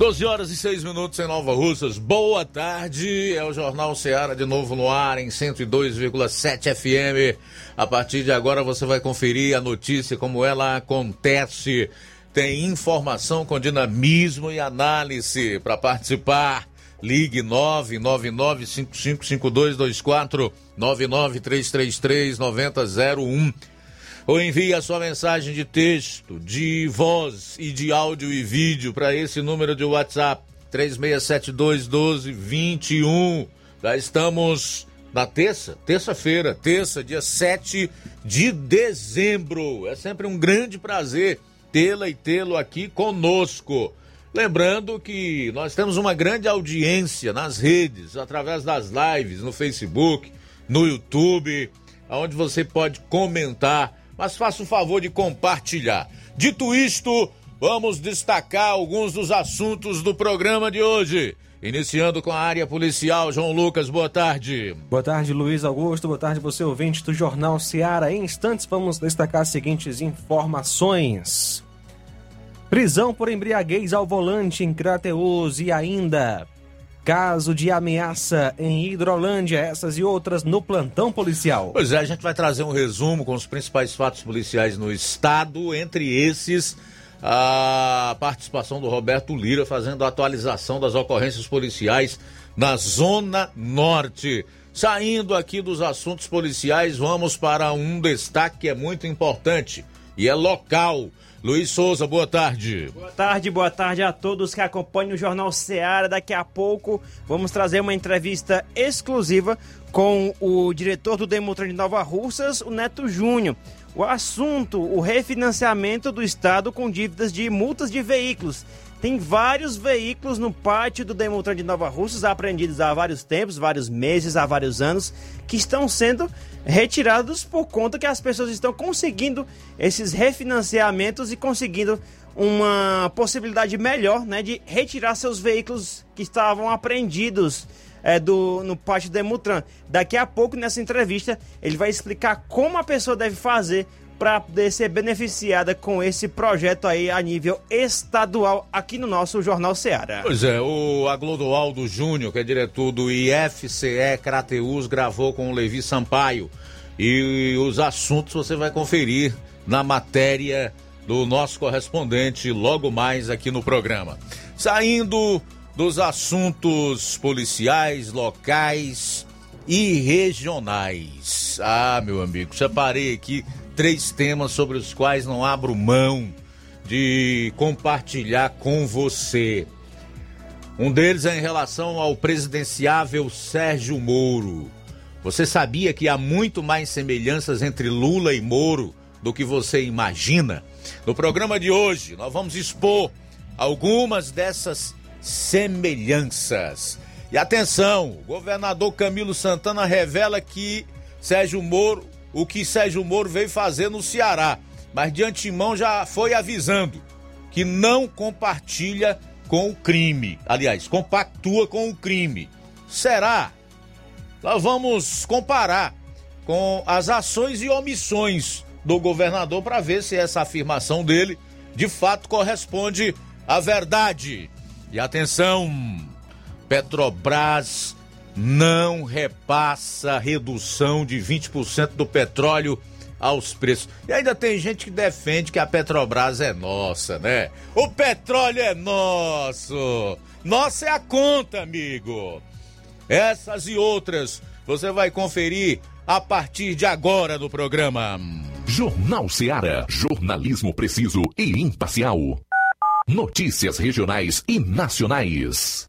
12 horas e 6 minutos em Nova Russas. Boa tarde. É o Jornal Seara de novo no ar em 102,7 FM. A partir de agora você vai conferir a notícia como ela acontece. Tem informação com dinamismo e análise para participar. Ligue 999555224 99333 9001 ou envie a sua mensagem de texto, de voz e de áudio e vídeo para esse número de WhatsApp 3672 1221. Já estamos na terça, terça-feira, terça, dia 7 de dezembro. É sempre um grande prazer tê-la e tê-lo aqui conosco. Lembrando que nós temos uma grande audiência nas redes, através das lives no Facebook, no YouTube, onde você pode comentar mas faça o favor de compartilhar. Dito isto, vamos destacar alguns dos assuntos do programa de hoje. Iniciando com a área policial, João Lucas, boa tarde. Boa tarde, Luiz Augusto. Boa tarde, você ouvinte do Jornal Seara. Em instantes, vamos destacar as seguintes informações: prisão por embriaguez ao volante em Crateus e ainda Caso de ameaça em Hidrolândia, essas e outras no plantão policial. Pois é, a gente vai trazer um resumo com os principais fatos policiais no estado, entre esses a participação do Roberto Lira fazendo a atualização das ocorrências policiais na Zona Norte. Saindo aqui dos assuntos policiais, vamos para um destaque que é muito importante e é local. Luiz Souza, boa tarde. Boa tarde, boa tarde a todos que acompanham o Jornal Seara. Daqui a pouco vamos trazer uma entrevista exclusiva com o diretor do Demutran de Nova Russas, o Neto Júnior. O assunto, o refinanciamento do Estado com dívidas de multas de veículos. Tem vários veículos no pátio do Demutran de Nova Russas, apreendidos há vários tempos, vários meses, há vários anos, que estão sendo retirados por conta que as pessoas estão conseguindo esses refinanciamentos e conseguindo uma possibilidade melhor né, de retirar seus veículos que estavam apreendidos é, do, no pátio do Demutran. Daqui a pouco, nessa entrevista, ele vai explicar como a pessoa deve fazer para poder ser beneficiada com esse projeto aí a nível estadual aqui no nosso Jornal Ceará. Pois é, o Aglodoaldo Júnior, que é diretor do IFCE Crateus, gravou com o Levi Sampaio. E os assuntos você vai conferir na matéria do nosso correspondente logo mais aqui no programa. Saindo dos assuntos policiais, locais e regionais. Ah, meu amigo, separei aqui três temas sobre os quais não abro mão de compartilhar com você. Um deles é em relação ao presidenciável Sérgio Moro. Você sabia que há muito mais semelhanças entre Lula e Moro do que você imagina? No programa de hoje, nós vamos expor algumas dessas semelhanças. E atenção, o governador Camilo Santana revela que Sérgio Moro o que Sérgio Moro veio fazer no Ceará, mas de antemão já foi avisando que não compartilha com o crime. Aliás, compactua com o crime. Será? Nós vamos comparar com as ações e omissões do governador para ver se essa afirmação dele de fato corresponde à verdade. E atenção, Petrobras não repassa redução de 20% do petróleo aos preços. E ainda tem gente que defende que a Petrobras é nossa, né? O petróleo é nosso! Nossa é a conta, amigo! Essas e outras você vai conferir a partir de agora no programa. Jornal Seara. Jornalismo preciso e imparcial. Notícias regionais e nacionais.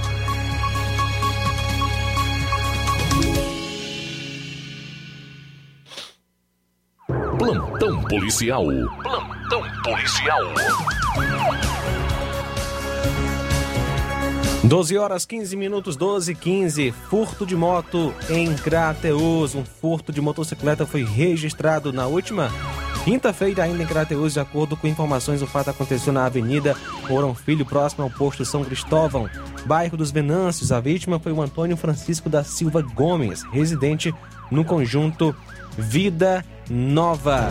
Policial. Plantão policial. 12 horas 15 minutos, 12 e 15. Furto de moto em Crateus. Um furto de motocicleta foi registrado na última quinta-feira, ainda em Crateus. De acordo com informações, o fato aconteceu na Avenida Mourão Filho, próximo ao posto São Cristóvão, bairro dos Venâncios. A vítima foi o Antônio Francisco da Silva Gomes, residente no conjunto Vida Nova.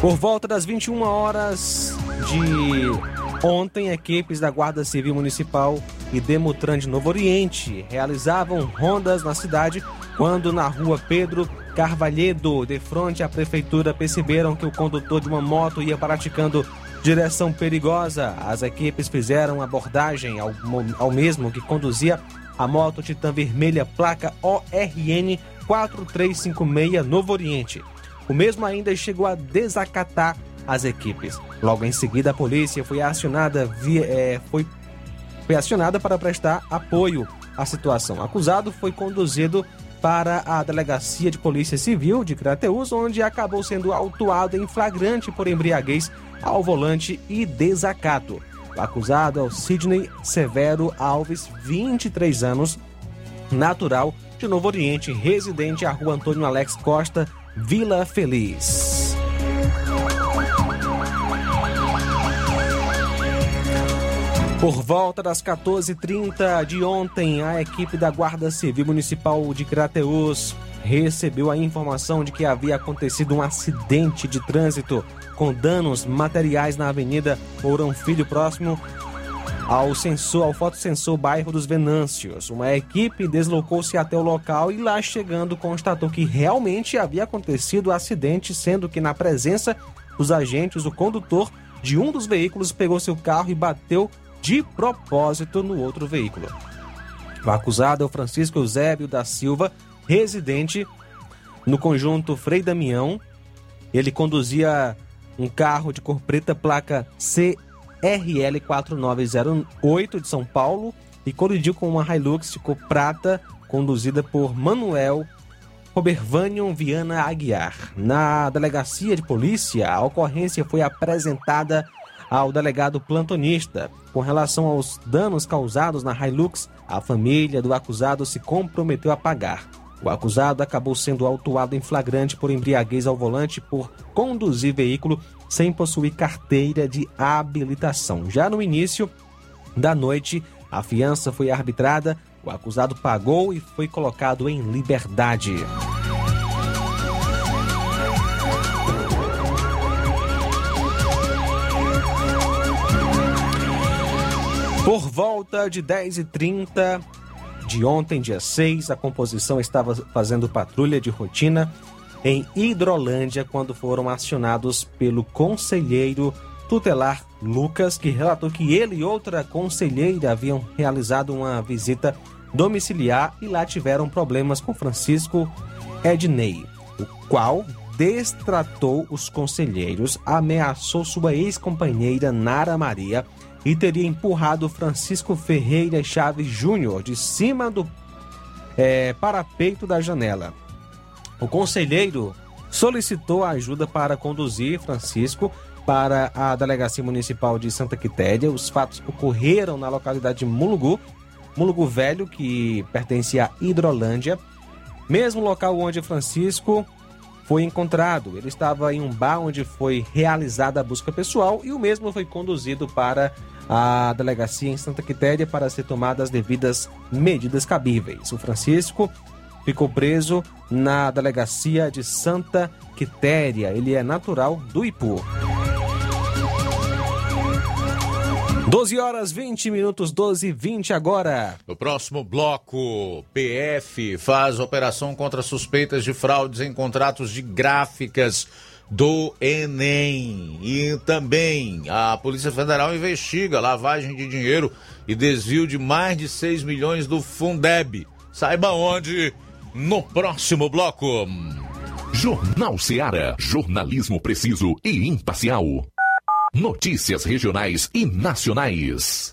Por volta das 21 horas de ontem, equipes da Guarda Civil Municipal e Demutran de Novo Oriente realizavam rondas na cidade quando na rua Pedro Carvalhedo, de frente à prefeitura, perceberam que o condutor de uma moto ia praticando direção perigosa. As equipes fizeram abordagem ao, ao mesmo que conduzia a moto Titan Vermelha, placa ORN 4356 Novo Oriente. O mesmo ainda chegou a desacatar as equipes. Logo em seguida, a polícia foi acionada, via, é, foi, foi acionada para prestar apoio à situação. O acusado foi conduzido para a Delegacia de Polícia Civil de Crateus, onde acabou sendo autuado em flagrante por embriaguez ao volante e desacato. Acusado é o Sidney Severo Alves, 23 anos, natural de Novo Oriente, residente à rua Antônio Alex Costa, Vila Feliz. Por volta das 14h30 de ontem, a equipe da Guarda Civil Municipal de Crateus recebeu a informação de que havia acontecido um acidente de trânsito com danos materiais na Avenida Mourão Filho, próximo ao sensor, ao fotossensor bairro dos Venâncios. Uma equipe deslocou-se até o local e lá chegando constatou que realmente havia acontecido o acidente, sendo que na presença dos agentes, o condutor de um dos veículos pegou seu carro e bateu de propósito no outro veículo. O acusado é o Francisco Eusébio da Silva, residente no conjunto Frei Damião. Ele conduzia um carro de cor preta, placa CRL 4908 de São Paulo, e colidiu com uma Hilux de cor prata, conduzida por Manuel Robervânio Viana Aguiar. Na delegacia de polícia, a ocorrência foi apresentada ao delegado plantonista. Com relação aos danos causados na Hilux, a família do acusado se comprometeu a pagar. O acusado acabou sendo autuado em flagrante por embriaguez ao volante por conduzir veículo sem possuir carteira de habilitação. Já no início da noite, a fiança foi arbitrada, o acusado pagou e foi colocado em liberdade. Por volta de 10h30 de ontem, dia 6, a composição estava fazendo patrulha de rotina em Hidrolândia quando foram acionados pelo conselheiro tutelar Lucas, que relatou que ele e outra conselheira haviam realizado uma visita domiciliar e lá tiveram problemas com Francisco Ednei, o qual destratou os conselheiros, ameaçou sua ex-companheira Nara Maria e teria empurrado Francisco Ferreira Chaves Júnior de cima do é, parapeito da janela. O conselheiro solicitou ajuda para conduzir Francisco para a Delegacia Municipal de Santa Quitéria. Os fatos ocorreram na localidade de Mulugu, Mulugu Velho, que pertence à Hidrolândia, mesmo local onde Francisco foi encontrado. Ele estava em um bar onde foi realizada a busca pessoal e o mesmo foi conduzido para a delegacia em Santa Quitéria para ser tomadas as devidas medidas cabíveis. O Francisco ficou preso na delegacia de Santa Quitéria. Ele é natural do Ipu. 12 horas 20 minutos, 12 e 20 agora. No próximo bloco, PF faz operação contra suspeitas de fraudes em contratos de gráficas do Enem. E também a Polícia Federal investiga lavagem de dinheiro e desvio de mais de 6 milhões do Fundeb. Saiba onde no próximo bloco. Jornal Seara. Jornalismo preciso e imparcial. Notícias regionais e nacionais.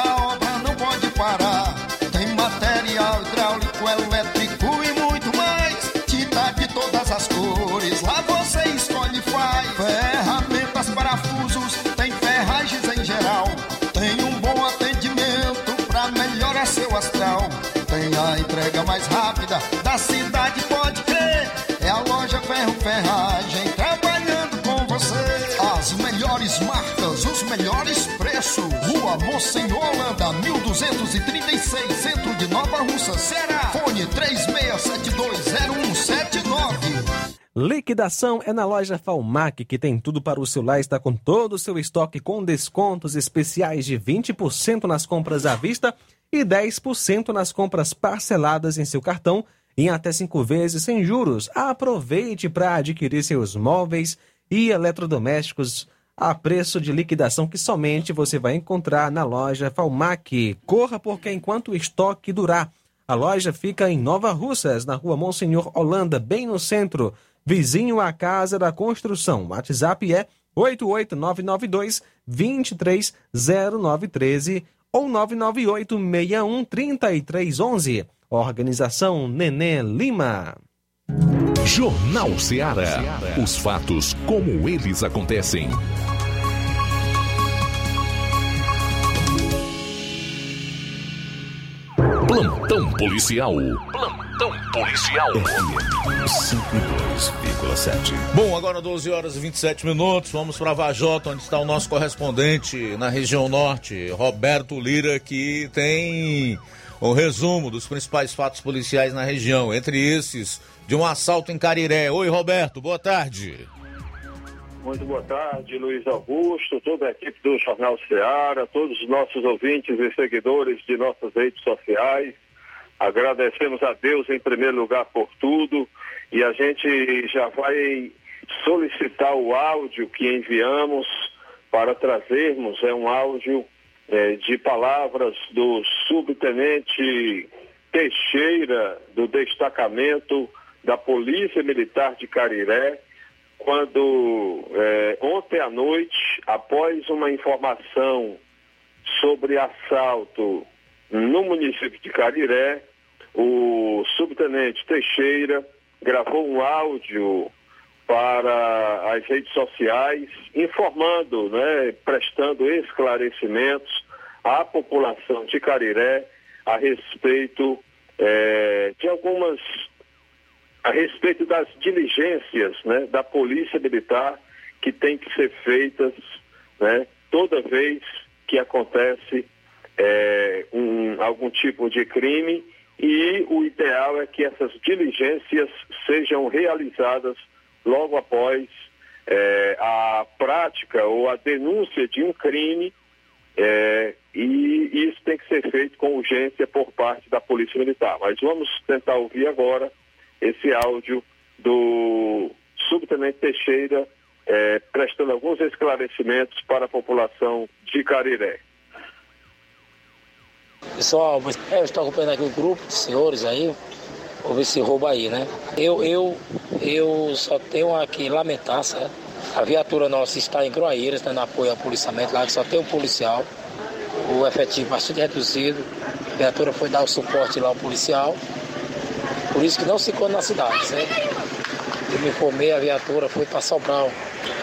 Rua Monsenhor Holanda, 1236, centro de Nova Russa, Ceará. Fone 36720179. Liquidação é na loja Falmac, que tem tudo para o celular, está com todo o seu estoque com descontos especiais de 20% nas compras à vista e 10% nas compras parceladas em seu cartão em até cinco vezes sem juros. Aproveite para adquirir seus móveis e eletrodomésticos a preço de liquidação que somente você vai encontrar na loja Falmac. Corra porque enquanto o estoque durar. A loja fica em Nova Russas, na rua Monsenhor Holanda, bem no centro, vizinho à Casa da Construção. O WhatsApp é 88992 230913 ou 998 61 3311. Organização Nenê Lima. Jornal Ceará. Os fatos como eles acontecem. Plantão policial. Plantão policial. 102,7. Bom, agora 12 horas e 27 minutos. Vamos para Vajota, onde está o nosso correspondente na região norte, Roberto Lira, que tem um resumo dos principais fatos policiais na região. Entre esses, de um assalto em Cariré. Oi, Roberto, boa tarde. Muito boa tarde, Luiz Augusto, toda a equipe do Jornal Ceará, todos os nossos ouvintes e seguidores de nossas redes sociais. Agradecemos a Deus em primeiro lugar por tudo e a gente já vai solicitar o áudio que enviamos para trazermos. É um áudio é, de palavras do subtenente Teixeira, do destacamento da Polícia Militar de Cariré quando é, ontem à noite, após uma informação sobre assalto no município de Cariré, o subtenente Teixeira gravou um áudio para as redes sociais, informando, né, prestando esclarecimentos à população de Cariré a respeito é, de algumas a respeito das diligências né, da Polícia Militar que tem que ser feitas né, toda vez que acontece é, um, algum tipo de crime e o ideal é que essas diligências sejam realizadas logo após é, a prática ou a denúncia de um crime é, e isso tem que ser feito com urgência por parte da Polícia Militar. Mas vamos tentar ouvir agora esse áudio do subtenente Teixeira é, prestando alguns esclarecimentos para a população de Cariré. Pessoal, eu estou acompanhando aqui o um grupo de senhores aí, houve esse roubo aí, né? Eu, eu, eu só tenho aqui lamentar, certo? A viatura nossa está em Groaíras, dando apoio ao policiamento lá, que só tem um policial, o efetivo bastante reduzido. A viatura foi dar o suporte lá ao policial por isso que não se encontra na cidade, certo? Eu me informei, a viatura foi para Sobral,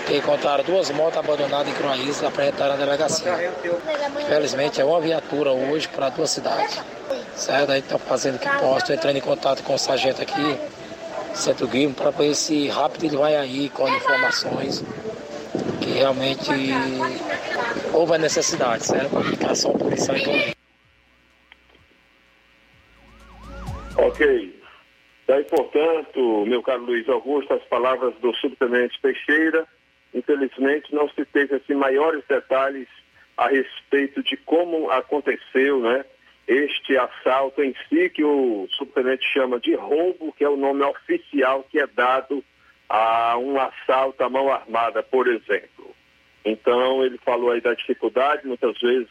que encontraram duas motos abandonadas em Croaísa e apresentaram na delegacia. Infelizmente é uma viatura hoje para duas cidades. Certo? Aí estão fazendo que posso, entrando em contato com o sargento aqui, Centro Guilherme, para ver se rápido ele vai aí com informações que realmente houve a necessidade, certo? Para aplicação policial em Ok. Daí, portanto, meu caro Luiz Augusto, as palavras do subtenente Teixeira, infelizmente não se teve assim maiores detalhes a respeito de como aconteceu, né? Este assalto em si, que o subtenente chama de roubo, que é o nome oficial que é dado a um assalto à mão armada, por exemplo. Então, ele falou aí da dificuldade, muitas vezes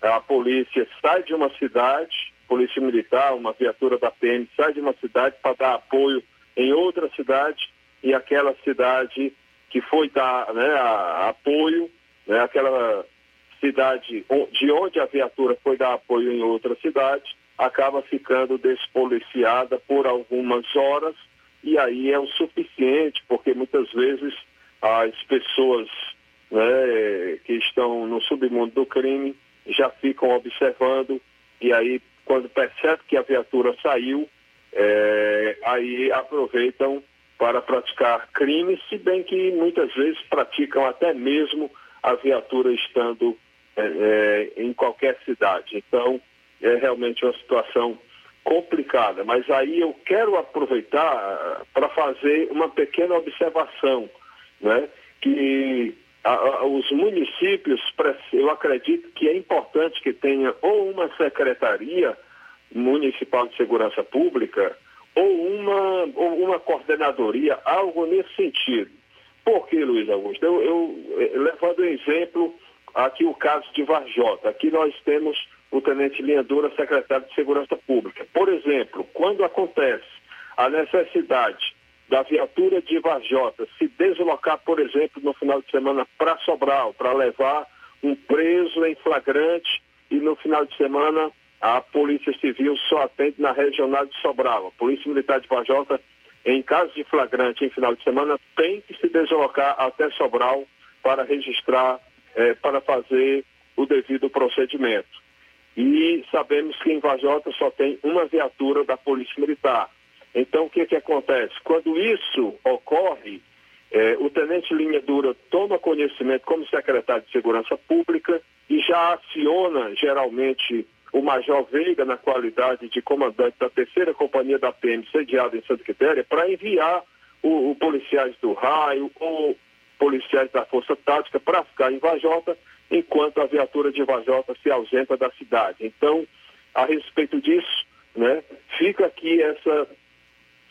a polícia sai de uma cidade, polícia militar, uma viatura da PM sai de uma cidade para dar apoio em outra cidade e aquela cidade que foi dar né, a, apoio, né, aquela cidade de onde a viatura foi dar apoio em outra cidade, acaba ficando despoliciada por algumas horas e aí é o suficiente, porque muitas vezes as pessoas né, que estão no submundo do crime já ficam observando e aí quando percebe que a viatura saiu, é, aí aproveitam para praticar crimes, se bem que muitas vezes praticam até mesmo a viatura estando é, é, em qualquer cidade. Então, é realmente uma situação complicada. Mas aí eu quero aproveitar para fazer uma pequena observação, né? que a, a, os municípios, eu acredito que é importante que tenha ou uma secretaria municipal de segurança pública ou uma, ou uma coordenadoria, algo nesse sentido. Por que, Luiz Augusto? Eu, eu, eh, levando exemplo, aqui o caso de Varjota. Aqui nós temos o Tenente Linha Dura, secretário de Segurança Pública. Por exemplo, quando acontece a necessidade da viatura de Varjota se deslocar, por exemplo, no final de semana para Sobral, para levar um preso em flagrante e no final de semana a Polícia Civil só atende na regional de Sobral. A Polícia Militar de Varjota, em caso de flagrante em final de semana, tem que se deslocar até Sobral para registrar, eh, para fazer o devido procedimento. E sabemos que em Vajota só tem uma viatura da Polícia Militar. Então, o que, que acontece? Quando isso ocorre, eh, o Tenente Linha Dura toma conhecimento como secretário de Segurança Pública e já aciona, geralmente, o Major Veiga, na qualidade de comandante da terceira companhia da PM, sediada em Santa Quitéria, para enviar o, o, policiais do raio ou policiais da Força Tática para ficar em Vajota, enquanto a viatura de Vajota se ausenta da cidade. Então, a respeito disso, né, fica aqui essa,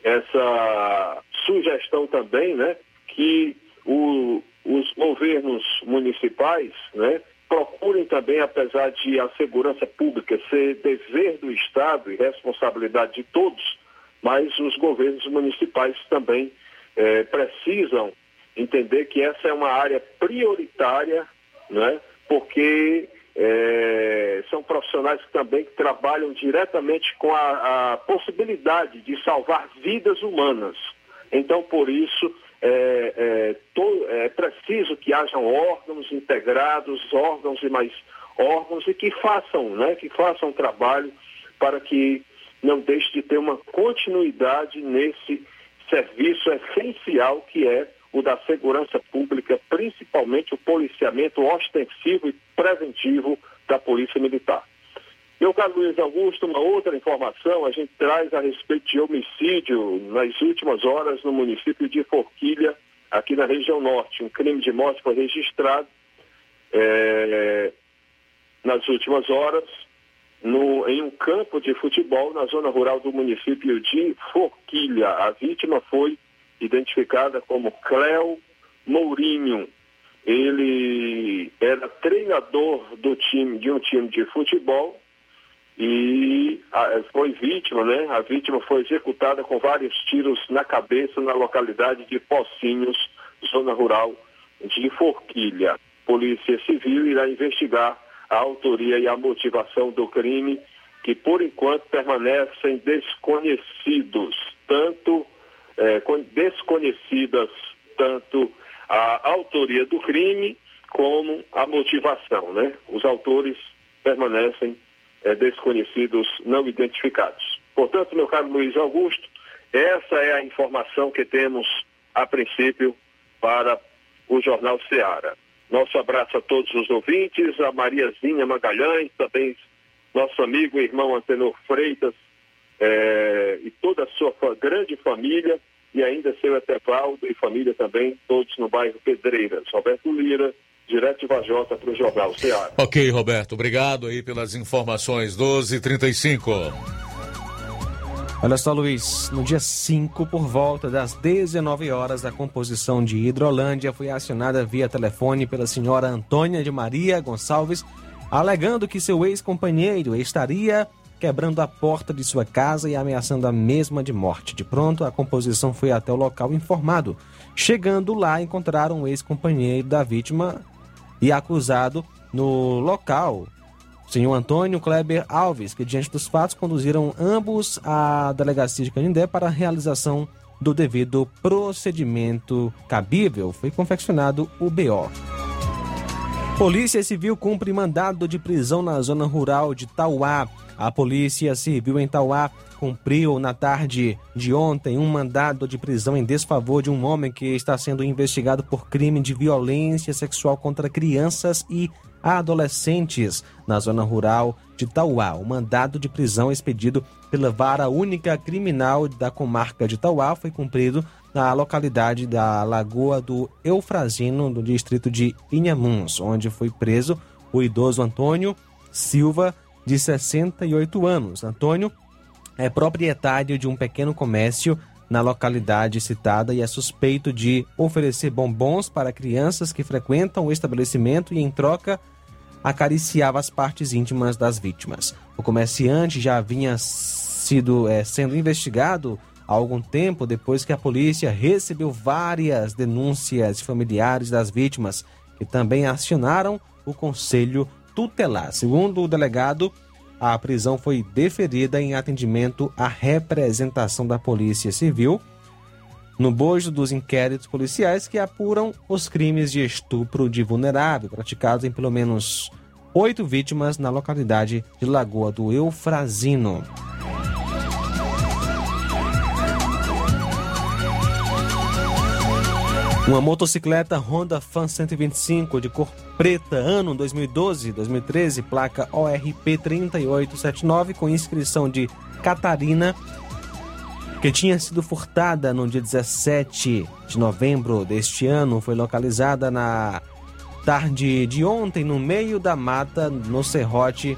essa sugestão também, né, que o, os governos municipais, né, procurem também, apesar de a segurança pública ser dever do Estado e responsabilidade de todos, mas os governos municipais também eh, precisam entender que essa é uma área prioritária, né? porque eh, são profissionais que também trabalham diretamente com a, a possibilidade de salvar vidas humanas. Então, por isso, é, é, to, é, preciso que hajam órgãos integrados, órgãos e mais órgãos e que façam, né, que façam trabalho para que não deixe de ter uma continuidade nesse serviço essencial que é o da segurança pública, principalmente o policiamento ostensivo e preventivo da Polícia Militar. Meu caro Luiz Augusto, uma outra informação, a gente traz a respeito de homicídio nas últimas horas no município de Forquilha, aqui na região norte. Um crime de morte foi registrado é, nas últimas horas no, em um campo de futebol na zona rural do município de Forquilha. A vítima foi identificada como Cléo Mourinho. Ele era treinador do time, de um time de futebol e foi vítima, né? A vítima foi executada com vários tiros na cabeça na localidade de Pocinhos, zona rural de Forquilha. Polícia Civil irá investigar a autoria e a motivação do crime, que por enquanto permanecem desconhecidos, tanto é, desconhecidas tanto a autoria do crime como a motivação, né? Os autores permanecem é, desconhecidos não identificados. Portanto, meu caro Luiz Augusto, essa é a informação que temos a princípio para o Jornal Seara. Nosso abraço a todos os ouvintes, a Mariazinha Magalhães, também nosso amigo e irmão Antenor Freitas é, e toda a sua grande família, e ainda seu Etevaldo e família também, todos no bairro Pedreiras. Roberto Lira, direto de Vajota para o Jornal Ceará. Ok, Roberto, obrigado aí pelas informações. 12:35. Olha só, Luiz, no dia 5, por volta das 19 horas, a composição de Hidrolândia foi acionada via telefone pela senhora Antônia de Maria Gonçalves, alegando que seu ex-companheiro estaria quebrando a porta de sua casa e ameaçando a mesma de morte. De pronto, a composição foi até o local informado. Chegando lá, encontraram o ex-companheiro da vítima e acusado no local, senhor Antônio Kleber Alves, que diante dos fatos conduziram ambos à delegacia de Canindé para a realização do devido procedimento cabível. Foi confeccionado o BO. Polícia Civil cumpre mandado de prisão na zona rural de Tauá. A Polícia Civil em Tauá cumpriu na tarde de ontem um mandado de prisão em desfavor de um homem que está sendo investigado por crime de violência sexual contra crianças e adolescentes na zona rural de Tauá. O mandado de prisão expedido pela Vara Única Criminal da comarca de Tauá foi cumprido na localidade da Lagoa do Eufrazino, no distrito de Inhamuns, onde foi preso o idoso Antônio Silva, de 68 anos. Antônio é proprietário de um pequeno comércio na localidade citada e é suspeito de oferecer bombons para crianças que frequentam o estabelecimento e, em troca, acariciava as partes íntimas das vítimas. O comerciante já vinha sido é, sendo investigado há algum tempo depois que a polícia recebeu várias denúncias familiares das vítimas, que também acionaram o conselho tutelar. Segundo o delegado, a prisão foi deferida em atendimento à representação da Polícia Civil no bojo dos inquéritos policiais que apuram os crimes de estupro de vulnerável praticados em pelo menos oito vítimas na localidade de Lagoa do Eufrazino. Uma motocicleta Honda Fan 125 de cor preta, ano 2012-2013, placa ORP 3879, com inscrição de Catarina, que tinha sido furtada no dia 17 de novembro deste ano, foi localizada na tarde de ontem no meio da mata no serrote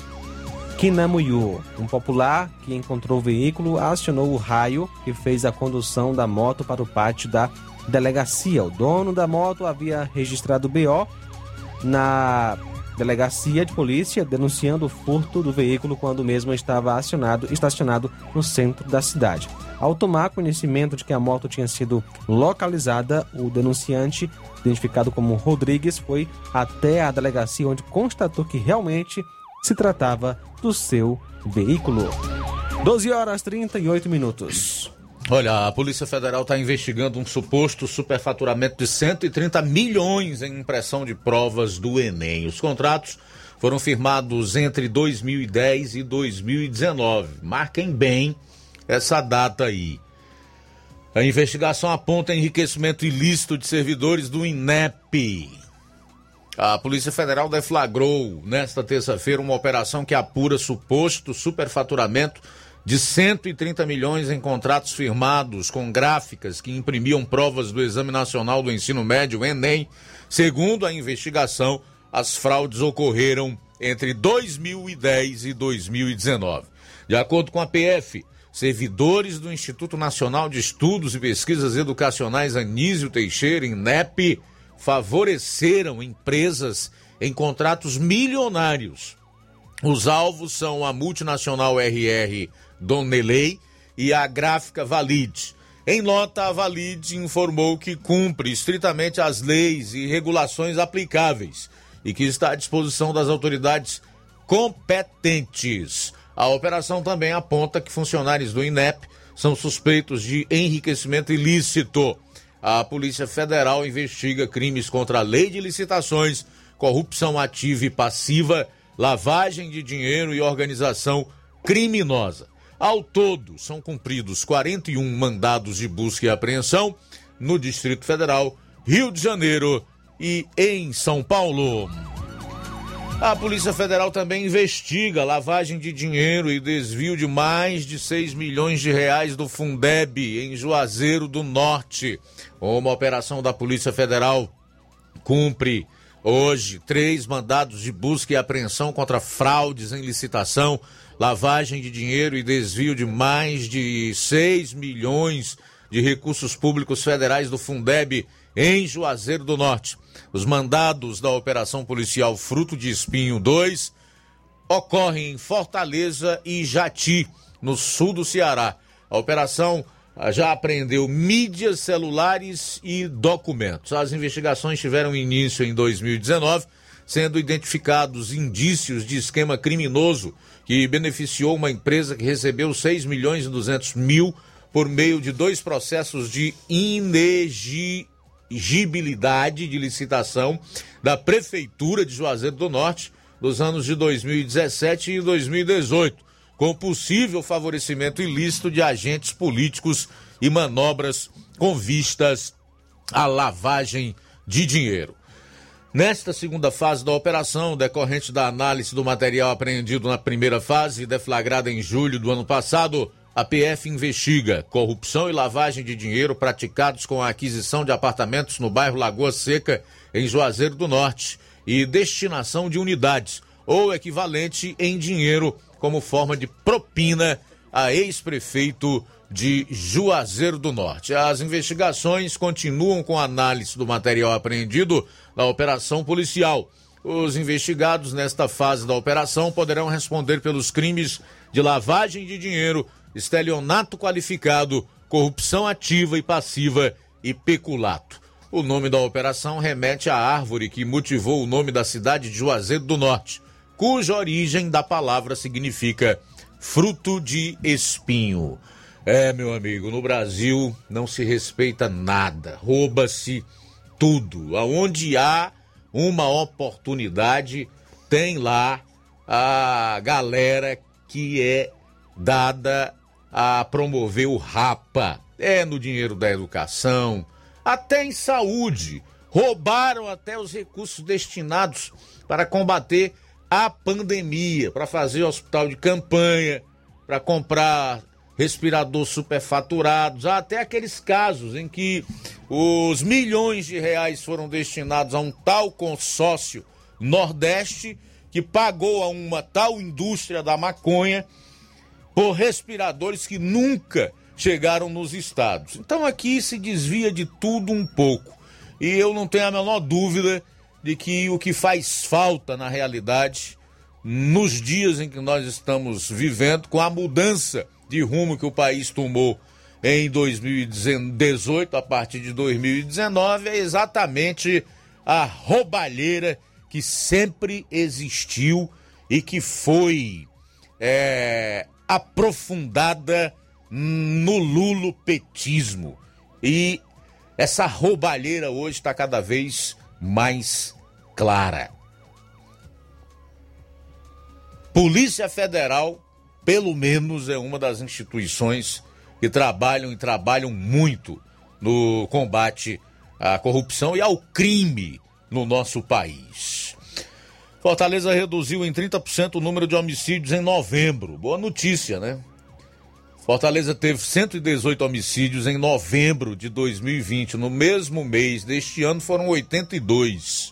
Kinamuyu. Um popular que encontrou o veículo acionou o raio que fez a condução da moto para o pátio da delegacia. O dono da moto havia registrado BO na delegacia de polícia denunciando o furto do veículo quando mesmo estava acionado, estacionado no centro da cidade. Ao tomar conhecimento de que a moto tinha sido localizada, o denunciante, identificado como Rodrigues, foi até a delegacia onde constatou que realmente se tratava do seu veículo. 12 horas 38 minutos. Olha, a Polícia Federal está investigando um suposto superfaturamento de 130 milhões em impressão de provas do Enem. Os contratos foram firmados entre 2010 e 2019. Marquem bem essa data aí. A investigação aponta enriquecimento ilícito de servidores do INEP. A Polícia Federal deflagrou nesta terça-feira uma operação que apura suposto superfaturamento de 130 milhões em contratos firmados com gráficas que imprimiam provas do Exame Nacional do Ensino Médio, Enem. Segundo a investigação, as fraudes ocorreram entre 2010 e 2019. De acordo com a PF, servidores do Instituto Nacional de Estudos e Pesquisas Educacionais Anísio Teixeira, INEP, favoreceram empresas em contratos milionários. Os alvos são a multinacional RR Donnelly e a gráfica Valide. Em nota, a Valide informou que cumpre estritamente as leis e regulações aplicáveis e que está à disposição das autoridades competentes. A operação também aponta que funcionários do INEP são suspeitos de enriquecimento ilícito. A Polícia Federal investiga crimes contra a lei de licitações, corrupção ativa e passiva, lavagem de dinheiro e organização criminosa. Ao todo, são cumpridos 41 mandados de busca e apreensão no Distrito Federal, Rio de Janeiro e em São Paulo. A Polícia Federal também investiga lavagem de dinheiro e desvio de mais de 6 milhões de reais do Fundeb em Juazeiro do Norte. Uma operação da Polícia Federal cumpre hoje três mandados de busca e apreensão contra fraudes em licitação lavagem de dinheiro e desvio de mais de 6 milhões de recursos públicos federais do Fundeb em Juazeiro do Norte. Os mandados da Operação Policial Fruto de Espinho 2 ocorrem em Fortaleza e Jati, no sul do Ceará. A operação já apreendeu mídias celulares e documentos. As investigações tiveram início em 2019, sendo identificados indícios de esquema criminoso que beneficiou uma empresa que recebeu 6 milhões e 200 mil por meio de dois processos de inegibilidade de licitação da Prefeitura de Juazeiro do Norte dos anos de 2017 e 2018, com possível favorecimento ilícito de agentes políticos e manobras com vistas à lavagem de dinheiro. Nesta segunda fase da operação, decorrente da análise do material apreendido na primeira fase, deflagrada em julho do ano passado, a PF investiga corrupção e lavagem de dinheiro praticados com a aquisição de apartamentos no bairro Lagoa Seca, em Juazeiro do Norte, e destinação de unidades ou equivalente em dinheiro como forma de propina a ex-prefeito de Juazeiro do Norte. As investigações continuam com análise do material apreendido na operação policial. Os investigados nesta fase da operação poderão responder pelos crimes de lavagem de dinheiro, estelionato qualificado, corrupção ativa e passiva e peculato. O nome da operação remete à árvore que motivou o nome da cidade de Juazeiro do Norte, cuja origem da palavra significa fruto de espinho. É, meu amigo, no Brasil não se respeita nada, rouba-se tudo. Aonde há uma oportunidade, tem lá a galera que é dada a promover o rapa. É no dinheiro da educação, até em saúde. Roubaram até os recursos destinados para combater a pandemia, para fazer hospital de campanha, para comprar respiradores superfaturados, há até aqueles casos em que os milhões de reais foram destinados a um tal consórcio Nordeste que pagou a uma tal indústria da maconha por respiradores que nunca chegaram nos estados. Então aqui se desvia de tudo um pouco. E eu não tenho a menor dúvida de que o que faz falta na realidade, nos dias em que nós estamos vivendo, com a mudança de rumo que o país tomou em 2018, a partir de 2019, é exatamente a roubalheira que sempre existiu e que foi é, aprofundada no lulopetismo. E essa roubalheira hoje está cada vez mais clara. Polícia Federal, pelo menos, é uma das instituições que trabalham e trabalham muito no combate à corrupção e ao crime no nosso país. Fortaleza reduziu em 30% o número de homicídios em novembro. Boa notícia, né? Fortaleza teve 118 homicídios em novembro de 2020. No mesmo mês deste ano foram 82.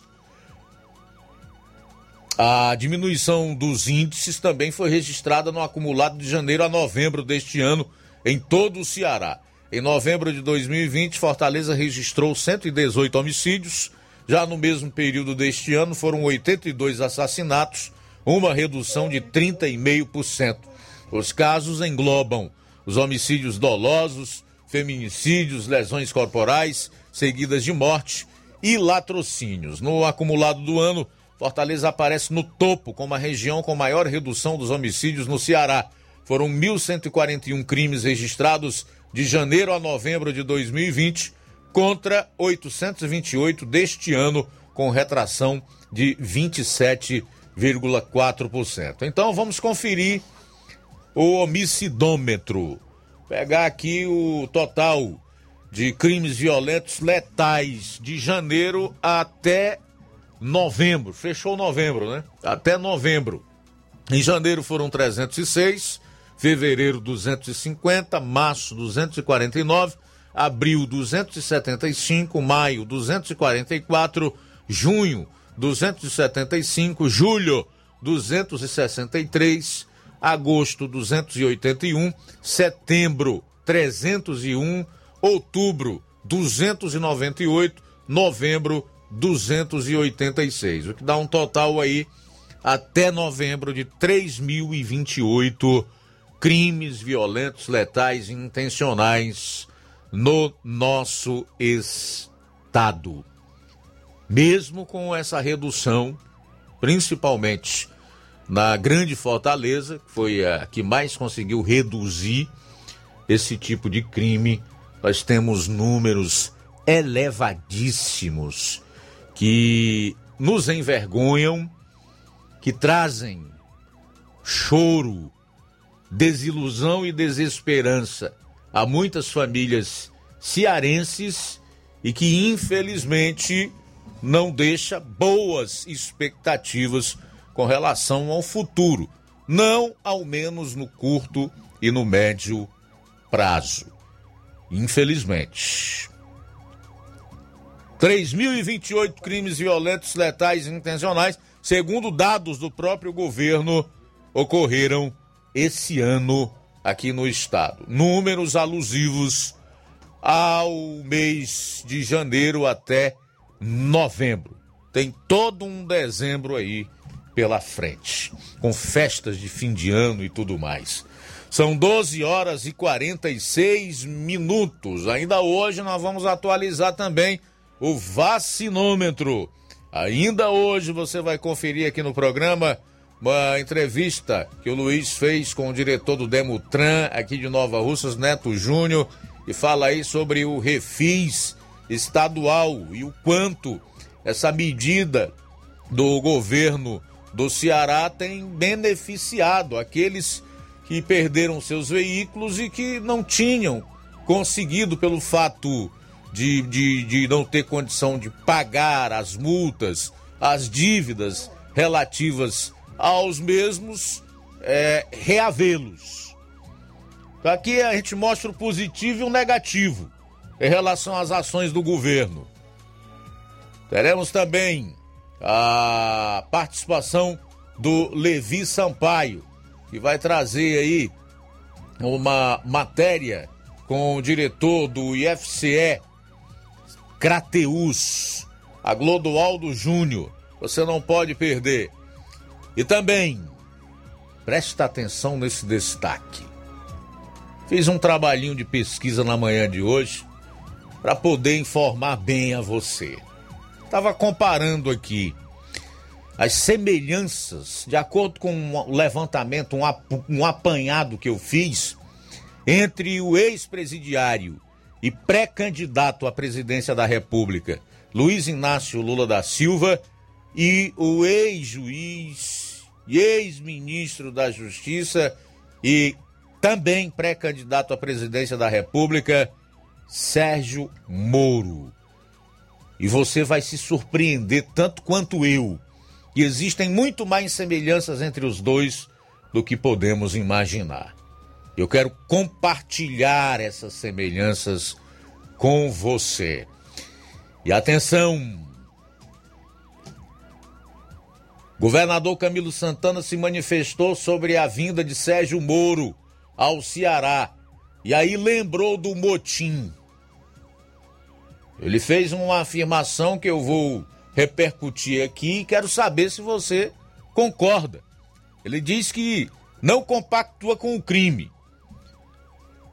A diminuição dos índices também foi registrada no acumulado de janeiro a novembro deste ano em todo o Ceará. Em novembro de 2020, Fortaleza registrou 118 homicídios. Já no mesmo período deste ano, foram 82 assassinatos, uma redução de 30,5%. Os casos englobam os homicídios dolosos, feminicídios, lesões corporais, seguidas de morte e latrocínios. No acumulado do ano, Fortaleza aparece no topo como a região com maior redução dos homicídios no Ceará. Foram 1.141 crimes registrados de janeiro a novembro de 2020 contra 828 deste ano, com retração de 27,4%. Então vamos conferir o homicidômetro. Pegar aqui o total de crimes violentos letais de janeiro até novembro. Fechou novembro, né? Até novembro. Em janeiro foram 306, fevereiro 250, março 249, abril 275, maio 244, junho 275, julho 263, agosto 281, setembro 301, outubro 298, novembro 286, o que dá um total aí até novembro de 3.028 crimes violentos, letais e intencionais no nosso estado. Mesmo com essa redução, principalmente na Grande Fortaleza, que foi a que mais conseguiu reduzir esse tipo de crime, nós temos números elevadíssimos que nos envergonham, que trazem choro, desilusão e desesperança a muitas famílias cearenses e que infelizmente não deixa boas expectativas com relação ao futuro, não ao menos no curto e no médio prazo. Infelizmente. 3.028 crimes violentos, letais e intencionais, segundo dados do próprio governo, ocorreram esse ano aqui no estado. Números alusivos ao mês de janeiro até novembro. Tem todo um dezembro aí pela frente, com festas de fim de ano e tudo mais. São 12 horas e 46 minutos. Ainda hoje nós vamos atualizar também o vacinômetro. Ainda hoje você vai conferir aqui no programa uma entrevista que o Luiz fez com o diretor do Demutran aqui de Nova Russas, Neto Júnior, e fala aí sobre o refis estadual e o quanto essa medida do governo do Ceará tem beneficiado aqueles que perderam seus veículos e que não tinham conseguido, pelo fato de, de, de não ter condição de pagar as multas, as dívidas relativas aos mesmos, é, reavê-los. Então aqui a gente mostra o positivo e o negativo em relação às ações do governo. Teremos também a participação do Levi Sampaio, que vai trazer aí uma matéria com o diretor do IFCE, Crateus, a Glodoaldo Júnior. Você não pode perder. E também, presta atenção nesse destaque. Fiz um trabalhinho de pesquisa na manhã de hoje para poder informar bem a você. Estava comparando aqui as semelhanças, de acordo com um levantamento, um, um apanhado que eu fiz, entre o ex-presidiário e pré-candidato à presidência da República, Luiz Inácio Lula da Silva, e o ex-juiz e ex-ministro da Justiça e também pré-candidato à presidência da República, Sérgio Moro. E você vai se surpreender tanto quanto eu, que existem muito mais semelhanças entre os dois do que podemos imaginar. Eu quero compartilhar essas semelhanças com você. E atenção! Governador Camilo Santana se manifestou sobre a vinda de Sérgio Moro ao Ceará e aí lembrou do motim. Ele fez uma afirmação que eu vou repercutir aqui e quero saber se você concorda. Ele diz que não compactua com o crime.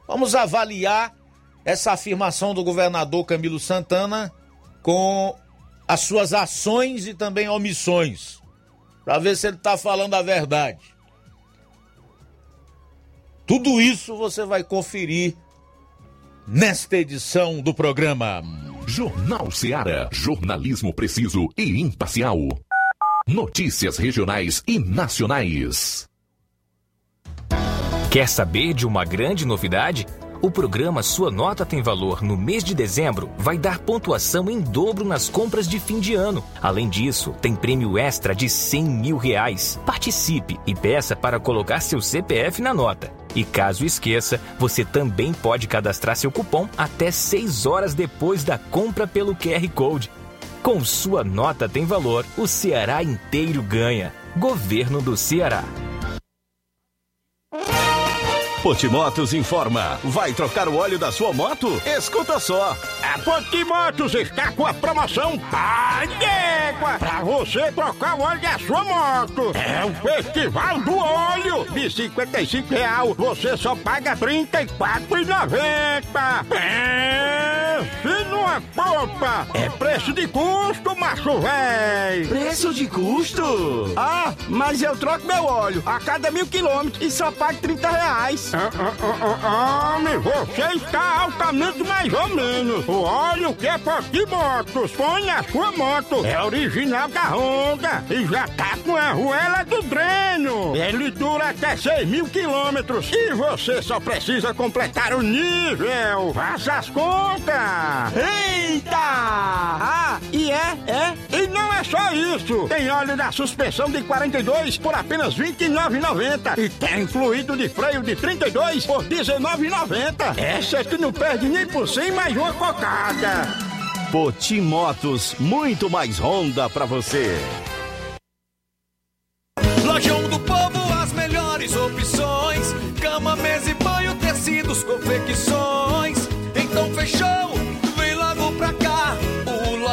Vamos avaliar essa afirmação do governador Camilo Santana com as suas ações e também omissões, para ver se ele está falando a verdade. Tudo isso você vai conferir nesta edição do programa. Jornal Seara. Jornalismo preciso e imparcial. Notícias regionais e nacionais. Quer saber de uma grande novidade? O programa Sua Nota Tem Valor no mês de dezembro vai dar pontuação em dobro nas compras de fim de ano. Além disso, tem prêmio extra de 100 mil reais. Participe e peça para colocar seu CPF na nota. E caso esqueça, você também pode cadastrar seu cupom até 6 horas depois da compra pelo QR Code. Com Sua Nota Tem Valor, o Ceará inteiro ganha. Governo do Ceará. Potimotos informa. Vai trocar o óleo da sua moto? Escuta só. A Potimotos está com a promoção Pai d'Égua para você trocar o óleo da sua moto. É o Festival do Óleo. De 55 real, você só paga R$ 34,90. Pense popa. É preço de custo, macho véi. Preço de custo? Ah, mas eu troco meu óleo a cada mil quilômetros e só pago 30 reais. Ah, ah, ah, ah, Homem, você está altamente mais ou menos. O que é Potimotos. Põe a sua moto. É original da Honda. E já tá com a arruela do dreno. Ele dura até 6 mil quilômetros. E você só precisa completar o nível. Faça as contas. Eita! Ah, e é, é. E não é só isso. Tem óleo da suspensão de 42 por apenas R$ 29,90. E tem fluido de freio de 32 por R$ 19,90. Essa é que não perde nem por 100 mais uma cocada. Poti Motos, muito mais Honda pra você. Lojão do Povo, as melhores opções: cama, mesa e banho, tecidos, confecções.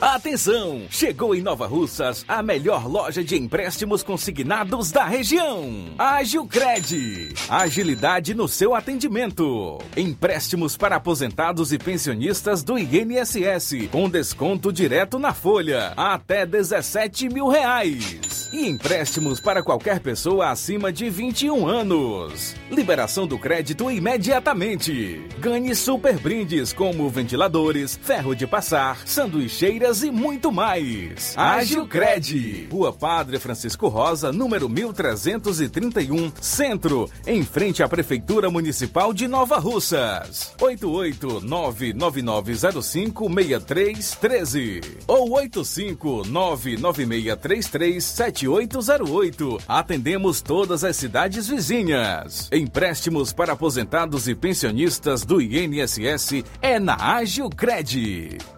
Atenção! Chegou em Nova Russas a melhor loja de empréstimos consignados da região. Agilcred. Agilidade no seu atendimento. Empréstimos para aposentados e pensionistas do INSS, com desconto direto na folha, até 17 mil reais. E empréstimos para qualquer pessoa acima de 21 anos. Liberação do crédito imediatamente. Ganhe super brindes como ventiladores, ferro de passar, sanduicheiras e muito mais. Agilcred, Rua Padre Francisco Rosa, número 1331, Centro, em frente à Prefeitura Municipal de Nova Russas. 88999056313 ou 85996337808. Atendemos todas as cidades vizinhas. Empréstimos para aposentados e pensionistas do INSS é na Agilcred.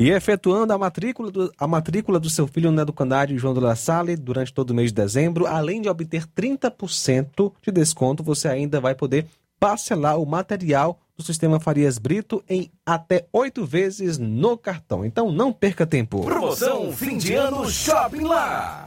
E efetuando a matrícula, do, a matrícula do seu filho no Educandário João de La Salle durante todo o mês de dezembro, além de obter 30% de desconto, você ainda vai poder parcelar o material do sistema Farias Brito em até oito vezes no cartão. Então não perca tempo. Promoção fim de ano Shopping Lá.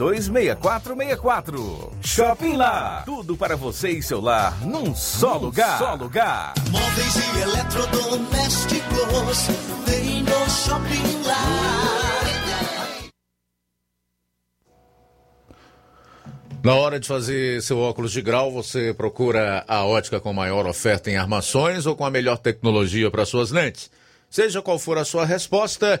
6464. Shopping Lá. Tudo para você e seu lar num só Num lugar. só lugar. Móveis e eletrodomésticos, vem no Shopping Lar. Na hora de fazer seu óculos de grau, você procura a ótica com maior oferta em armações ou com a melhor tecnologia para suas lentes? Seja qual for a sua resposta,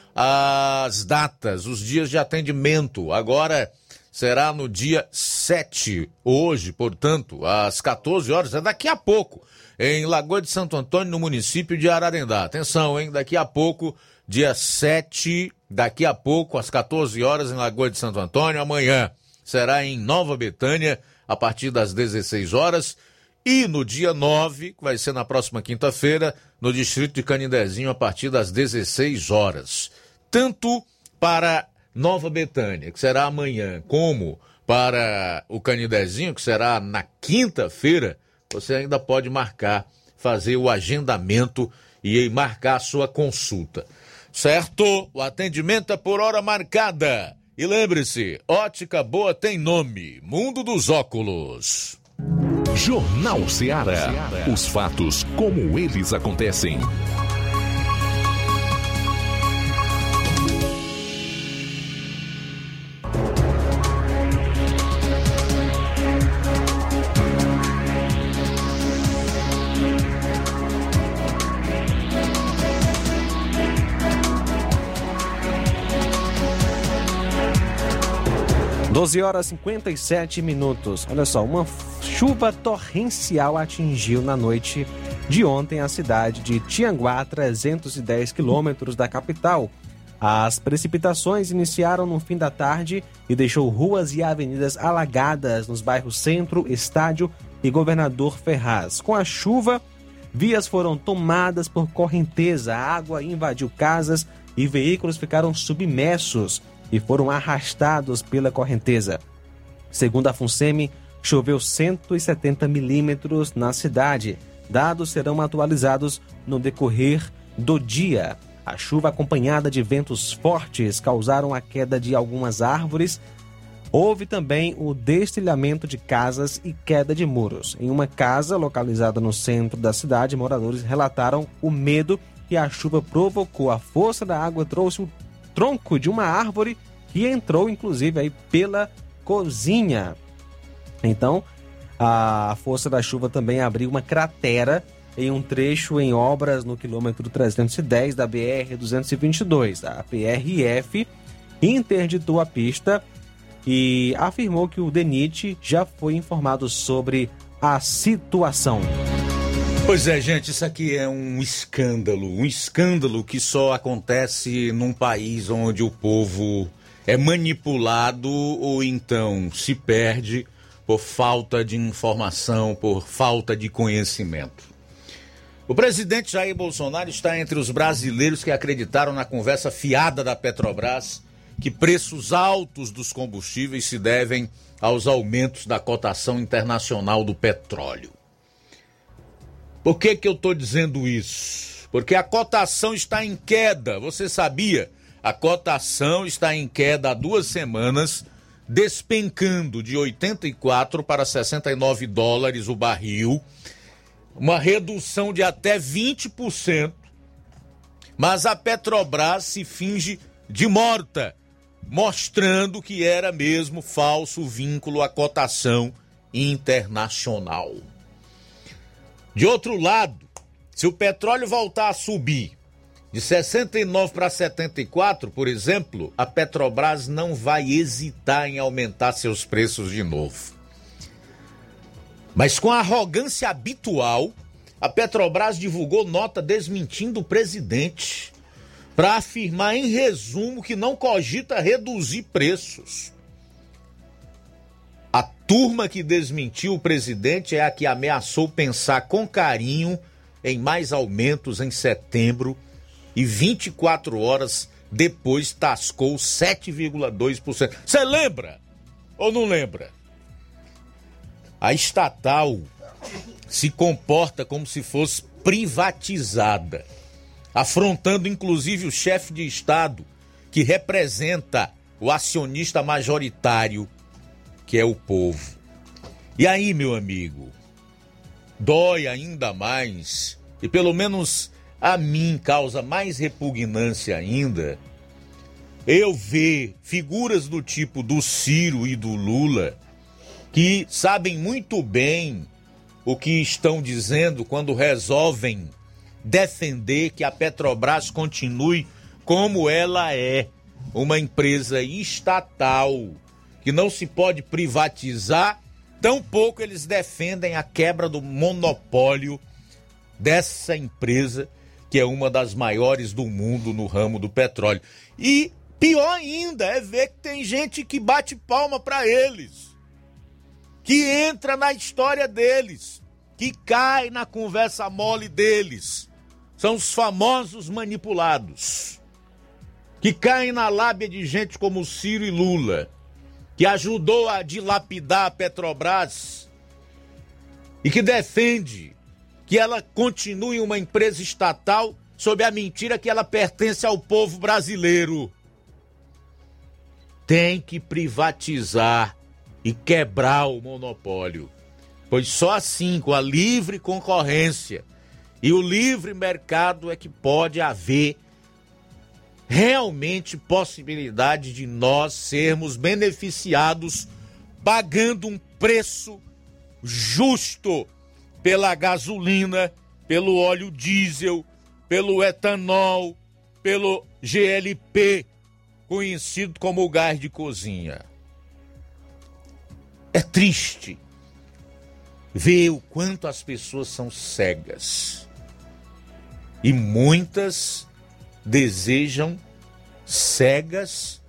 as datas, os dias de atendimento. Agora será no dia 7, hoje, portanto, às 14 horas, é daqui a pouco, em Lagoa de Santo Antônio, no município de Ararendá. Atenção, hein? Daqui a pouco, dia 7, daqui a pouco, às 14 horas, em Lagoa de Santo Antônio. Amanhã será em Nova Betânia, a partir das 16 horas. E no dia 9, que vai ser na próxima quinta-feira, no distrito de Canindezinho, a partir das 16 horas. Tanto para Nova Betânia, que será amanhã, como para o Canindezinho, que será na quinta-feira, você ainda pode marcar, fazer o agendamento e marcar a sua consulta. Certo? O atendimento é por hora marcada. E lembre-se, ótica boa tem nome, Mundo dos Óculos. Jornal Ceará. Os fatos como eles acontecem. Doze horas e 57 minutos. Olha só, uma chuva torrencial atingiu na noite de ontem a cidade de Tianguá, 310 quilômetros da capital. As precipitações iniciaram no fim da tarde e deixou ruas e avenidas alagadas nos bairros Centro, Estádio e Governador Ferraz. Com a chuva, vias foram tomadas por correnteza, a água invadiu casas e veículos ficaram submersos e foram arrastados pela correnteza. Segundo a FUNSEMI, choveu 170 milímetros na cidade. Dados serão atualizados no decorrer do dia. A chuva acompanhada de ventos fortes causaram a queda de algumas árvores. Houve também o destilhamento de casas e queda de muros. Em uma casa localizada no centro da cidade, moradores relataram o medo que a chuva provocou. A força da água trouxe o tronco de uma árvore que entrou, inclusive, aí pela cozinha. Então, a força da chuva também abriu uma cratera em um trecho em obras no quilômetro 310 da BR-222. A PRF interditou a pista e afirmou que o DENIT já foi informado sobre a situação. Pois é, gente, isso aqui é um escândalo. Um escândalo que só acontece num país onde o povo é manipulado ou então se perde por falta de informação, por falta de conhecimento. O presidente Jair Bolsonaro está entre os brasileiros que acreditaram na conversa fiada da Petrobras que preços altos dos combustíveis se devem aos aumentos da cotação internacional do petróleo. Por que, que eu estou dizendo isso? Porque a cotação está em queda. Você sabia? A cotação está em queda há duas semanas, despencando de 84 para 69 dólares o barril, uma redução de até 20%. Mas a Petrobras se finge de morta, mostrando que era mesmo falso o vínculo à cotação internacional. De outro lado, se o petróleo voltar a subir de 69 para 74, por exemplo, a Petrobras não vai hesitar em aumentar seus preços de novo. Mas com a arrogância habitual, a Petrobras divulgou nota desmentindo o presidente para afirmar em resumo que não cogita reduzir preços. Turma que desmentiu o presidente é a que ameaçou pensar com carinho em mais aumentos em setembro e 24 horas depois tascou 7,2%. Você lembra ou não lembra? A estatal se comporta como se fosse privatizada, afrontando inclusive o chefe de Estado, que representa o acionista majoritário, que é o povo. E aí, meu amigo, dói ainda mais, e pelo menos a mim causa mais repugnância ainda, eu ver figuras do tipo do Ciro e do Lula que sabem muito bem o que estão dizendo quando resolvem defender que a Petrobras continue como ela é, uma empresa estatal que não se pode privatizar, tampouco eles defendem a quebra do monopólio dessa empresa que é uma das maiores do mundo no ramo do petróleo. E pior ainda é ver que tem gente que bate palma para eles, que entra na história deles, que cai na conversa mole deles. São os famosos manipulados, que caem na lábia de gente como Ciro e Lula, que ajudou a dilapidar a Petrobras e que defende que ela continue uma empresa estatal sob a mentira que ela pertence ao povo brasileiro. Tem que privatizar e quebrar o monopólio, pois só assim, com a livre concorrência e o livre mercado, é que pode haver realmente possibilidade de nós sermos beneficiados pagando um preço justo pela gasolina, pelo óleo diesel, pelo etanol, pelo GLP, conhecido como gás de cozinha. É triste ver o quanto as pessoas são cegas. E muitas desejam cegas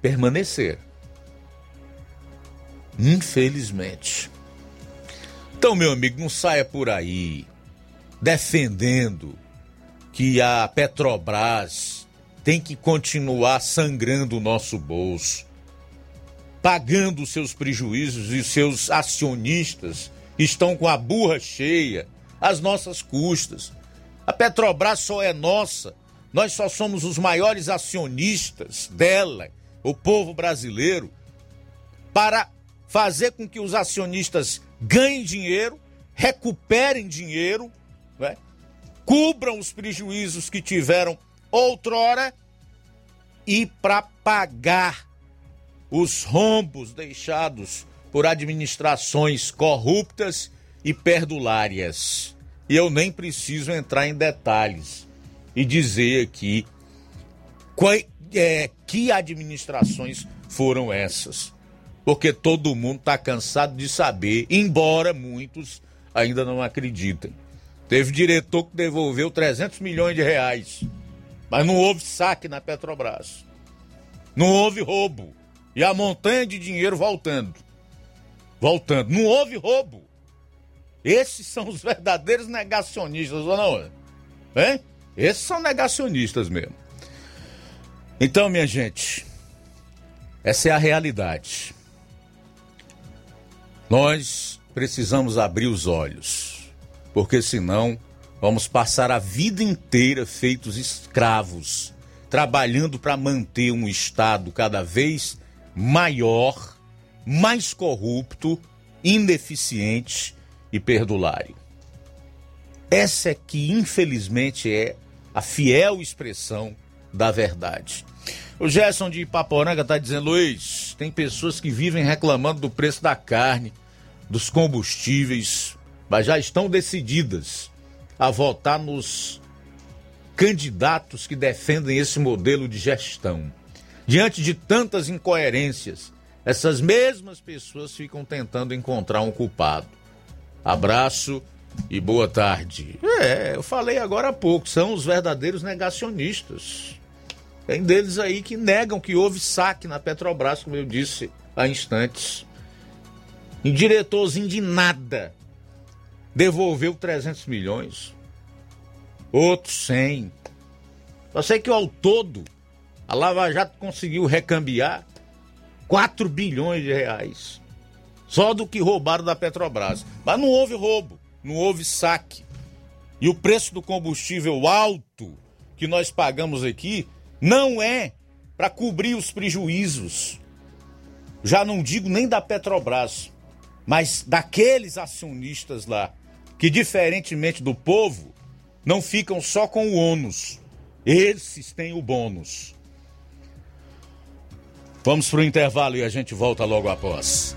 permanecer. Infelizmente. Então, meu amigo, não saia por aí defendendo que a Petrobras tem que continuar sangrando o nosso bolso, pagando seus prejuízos e seus acionistas estão com a burra cheia, às nossas custas. A Petrobras só é nossa, nós só somos os maiores acionistas dela, o povo brasileiro, para fazer com que os acionistas ganhem dinheiro, recuperem dinheiro, né? cubram os prejuízos que tiveram outrora e para pagar os rombos deixados por administrações corruptas e perdulárias. E eu nem preciso entrar em detalhes e dizer aqui qual, é, que administrações foram essas porque todo mundo está cansado de saber, embora muitos ainda não acreditem. Teve diretor que devolveu 300 milhões de reais, mas não houve saque na Petrobras. Não houve roubo. E a montanha de dinheiro voltando. Voltando. Não houve roubo. Esses são os verdadeiros negacionistas, ou não? Hein? Esses são negacionistas mesmo. Então, minha gente, essa é a realidade. Nós precisamos abrir os olhos, porque senão vamos passar a vida inteira feitos escravos, trabalhando para manter um Estado cada vez maior, mais corrupto, ineficiente e perdulário. Essa é que, infelizmente, é a fiel expressão da verdade. O Gerson de Ipaporanga está dizendo, Luiz, tem pessoas que vivem reclamando do preço da carne, dos combustíveis, mas já estão decididas a votar nos candidatos que defendem esse modelo de gestão. Diante de tantas incoerências, essas mesmas pessoas ficam tentando encontrar um culpado. Abraço e boa tarde. É, eu falei agora há pouco, são os verdadeiros negacionistas. Tem deles aí que negam que houve saque na Petrobras, como eu disse há instantes. Um diretorzinho de nada devolveu 300 milhões. Outros 100. Eu sei que ao todo a Lava Jato conseguiu recambiar 4 bilhões de reais. Só do que roubaram da Petrobras. Mas não houve roubo, não houve saque. E o preço do combustível alto que nós pagamos aqui não é para cobrir os prejuízos. Já não digo nem da Petrobras, mas daqueles acionistas lá, que diferentemente do povo, não ficam só com o ônus. Esses têm o bônus. Vamos para o intervalo e a gente volta logo após.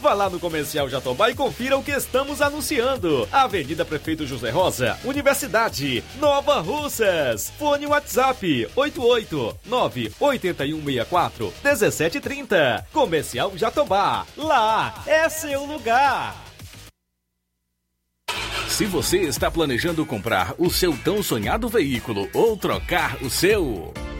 Vá lá no Comercial Jatobá e confira o que estamos anunciando. Avenida Prefeito José Rosa, Universidade, Nova Russas. Fone WhatsApp 889 8164 1730. Comercial Jatobá. Lá é seu lugar. Se você está planejando comprar o seu tão sonhado veículo ou trocar o seu,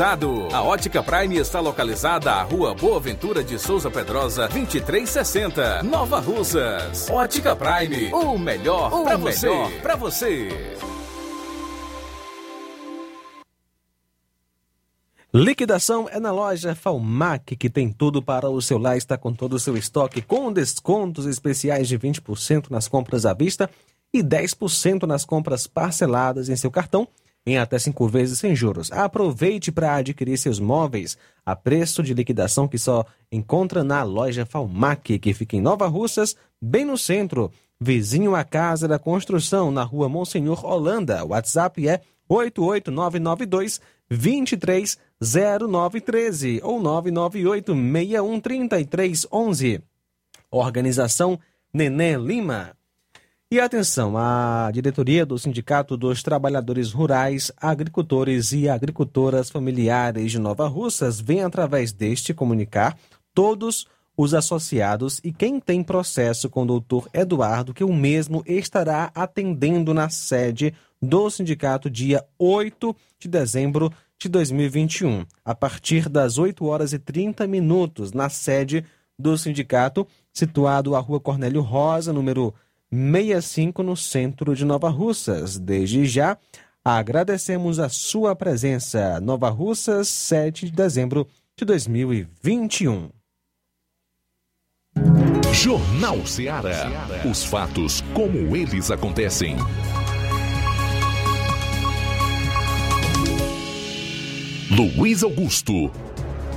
A Ótica Prime está localizada à Rua Boa Ventura de Souza Pedrosa, 2360, Nova Russas. Ótica Prime, o melhor para você. Pra você. Liquidação é na loja Falmac, que tem tudo para o seu lar, está com todo o seu estoque, com descontos especiais de 20% nas compras à vista e 10% nas compras parceladas em seu cartão, em até cinco vezes sem juros. Aproveite para adquirir seus móveis a preço de liquidação que só encontra na loja Falmac, que fica em Nova Russas, bem no centro, vizinho à Casa da Construção, na rua Monsenhor Holanda. O WhatsApp é 88992 230913 ou 998 613311. Organização Nenê Lima. E atenção, a diretoria do Sindicato dos Trabalhadores Rurais, Agricultores e Agricultoras Familiares de Nova Russas vem através deste comunicar todos os associados e quem tem processo com o doutor Eduardo que o mesmo estará atendendo na sede do sindicato dia 8 de dezembro de 2021, a partir das 8 horas e 30 minutos, na sede do sindicato, situado à Rua Cornélio Rosa, número 65, no centro de Nova Russas. Desde já, agradecemos a sua presença. Nova Russas, 7 de dezembro de 2021. Jornal Ceará. Os fatos como eles acontecem. Luiz Augusto.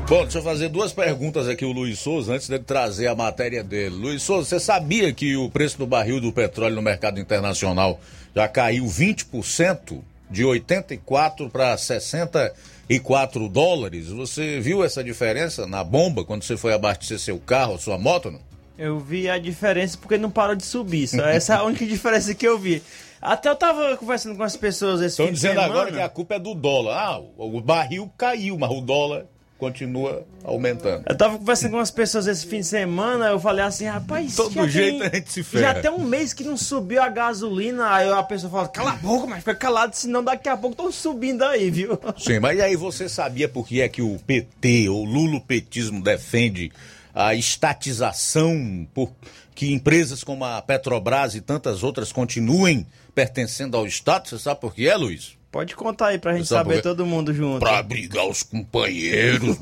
Bom, deixa eu fazer duas perguntas aqui o Luiz Souza antes de trazer a matéria dele. Luiz Souza, você sabia que o preço do barril do petróleo no mercado internacional já caiu 20%, de 84 para 64 dólares? Você viu essa diferença na bomba quando você foi abastecer seu carro, sua moto? Não? Eu vi a diferença porque não parou de subir. Só essa é a única diferença que eu vi. Até eu tava conversando com as pessoas esse Estão dizendo semana. agora que a culpa é do dólar. Ah, o barril caiu, mas o dólar continua aumentando. Eu tava conversando com umas pessoas esse fim de semana, eu falei assim, rapaz, Todo jeito tem, a gente se ferra. Já tem um mês que não subiu a gasolina, aí a pessoa fala, cala a boca, mas fica calado, senão daqui a pouco estão subindo aí, viu? Sim, mas aí você sabia por que é que o PT, o lulopetismo, defende a estatização por que empresas como a Petrobras e tantas outras continuem pertencendo ao Estado? Você sabe por que é, Luiz? Pode contar aí pra gente saber todo mundo junto. Pra abrigar os companheiros,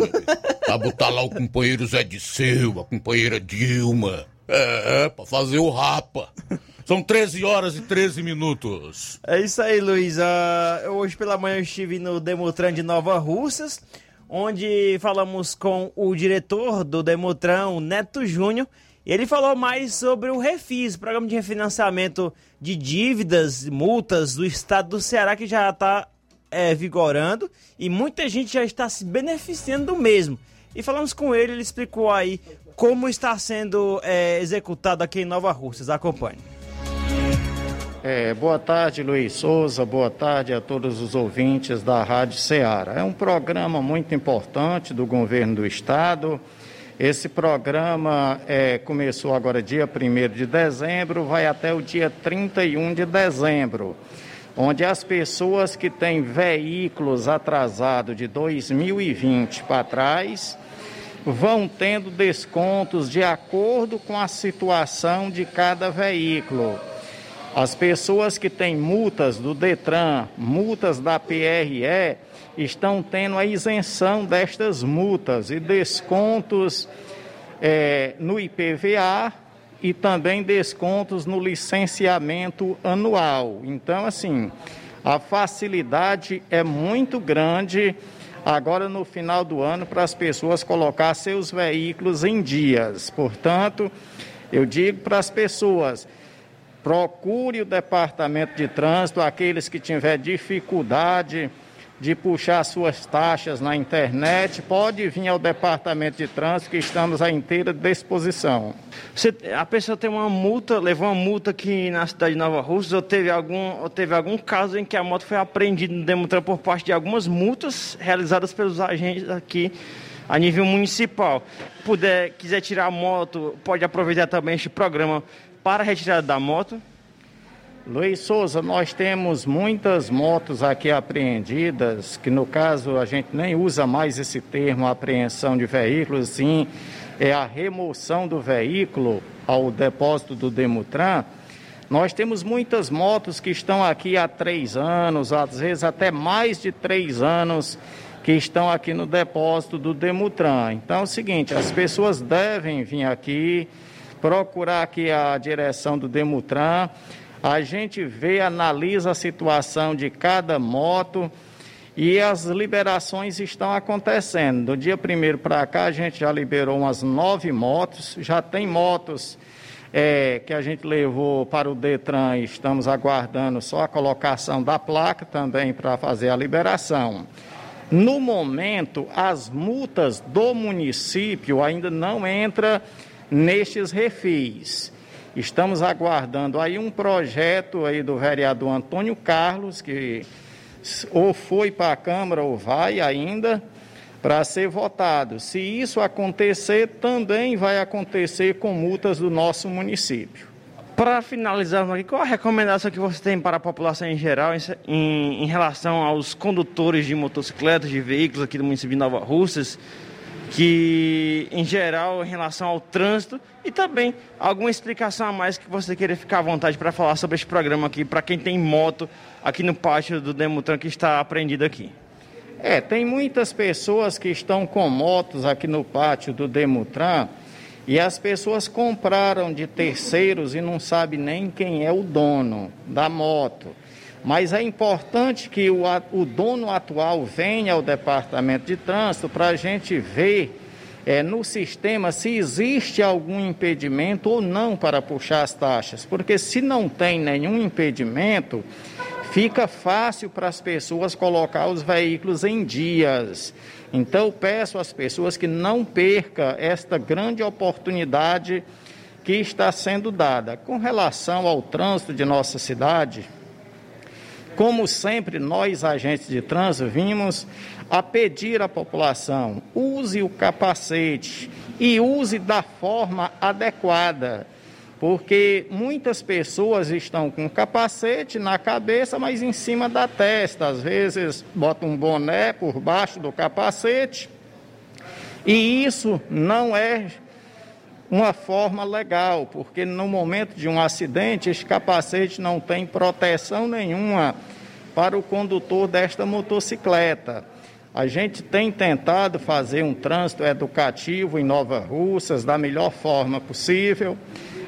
pra botar lá o companheiro Zé de Seu, a companheira Dilma. É, pra fazer o rapa. São 13 horas e 13 minutos. É isso aí, Luiz. Eu- hoje pela manhã eu estive no Demotran de Nova Russas, onde falamos com o diretor do Demotran, o Neto Júnior. Ele falou mais sobre o Refis, Programa de Refinanciamento de Dívidas, multas do estado do Ceará, que já está vigorando e muita gente já está se beneficiando do mesmo. E falamos com ele, ele explicou aí como está sendo é, executado aqui em Nova Russas. Acompanhe. É, boa tarde, Luiz Souza. Boa tarde a todos os ouvintes da Rádio Ceará. É um programa muito importante do governo do estado. Esse programa é, começou agora dia 1 de dezembro, vai até o dia 31 de dezembro, onde as pessoas que têm veículos atrasados de 2020 para trás vão tendo descontos de acordo com a situação de cada veículo. As pessoas que têm multas do Detran, multas da PRE, estão tendo a isenção destas multas e descontos eh, no IPVA e também descontos no licenciamento anual. Então, assim, a facilidade é muito grande agora no final do ano para as pessoas colocar seus veículos em dias. Portanto, eu digo para as pessoas, procure o departamento de trânsito, aqueles que tiver dificuldade de puxar suas taxas na internet, pode vir ao departamento de trânsito que estamos à inteira disposição. Você, a pessoa tem uma multa, levou uma multa aqui na cidade de Nova Rússia, ou teve algum, ou teve algum caso em que a moto foi apreendida no Demutran por parte de algumas multas realizadas pelos agentes aqui a nível municipal. Puder, quiser tirar a moto, pode aproveitar também este programa para a retirada da moto. Luiz Souza, nós temos muitas motos aqui apreendidas, que no caso a gente nem usa mais esse termo apreensão de veículos, sim, é a remoção do veículo ao depósito do Demutran. Nós temos muitas motos que estão aqui há três anos, às vezes até mais de três anos, que estão aqui no depósito do Demutran. Então é o seguinte, as pessoas devem vir aqui, procurar aqui a direção do Demutran a gente vê, analisa a situação de cada moto e as liberações estão acontecendo. Do dia primeiro para cá, a gente já liberou umas nove motos, já tem motos é, que a gente levou para o Detran e estamos aguardando só a colocação da placa também para fazer a liberação. No momento, as multas do município ainda não entram nestes refis. Estamos aguardando aí um projeto aí do vereador Antônio Carlos, que ou foi para a Câmara ou vai ainda, para ser votado. Se isso acontecer, também vai acontecer com multas do nosso município. Para finalizar qual a recomendação que você tem para a população em geral em, em relação aos condutores de motocicletas, de veículos aqui do município de Nova Russas? Que, em geral, em relação ao trânsito e também alguma explicação a mais que você queira ficar à vontade para falar sobre este programa aqui, para quem tem moto aqui no pátio do Demutran que está apreendido aqui. É, tem muitas pessoas que estão com motos aqui no pátio do Demutran e as pessoas compraram de terceiros e não sabem nem quem é o dono da moto. Mas é importante que o, o dono atual venha ao departamento de trânsito para a gente ver é, no sistema se existe algum impedimento ou não para puxar as taxas. Porque se não tem nenhum impedimento, fica fácil para as pessoas colocar os veículos em dias. Então, peço às pessoas que não perca esta grande oportunidade que está sendo dada. Com relação ao trânsito de nossa cidade, como sempre, nós, agentes de trânsito, vimos a pedir à população: use o capacete e use da forma adequada. Porque muitas pessoas estão com capacete na cabeça, mas em cima da testa. Às vezes botam um boné por baixo do capacete. E isso não é uma forma legal, porque no momento de um acidente, esse capacete não tem proteção nenhuma para o condutor desta motocicleta. A gente tem tentado fazer um trânsito educativo em Nova Russas da melhor forma possível,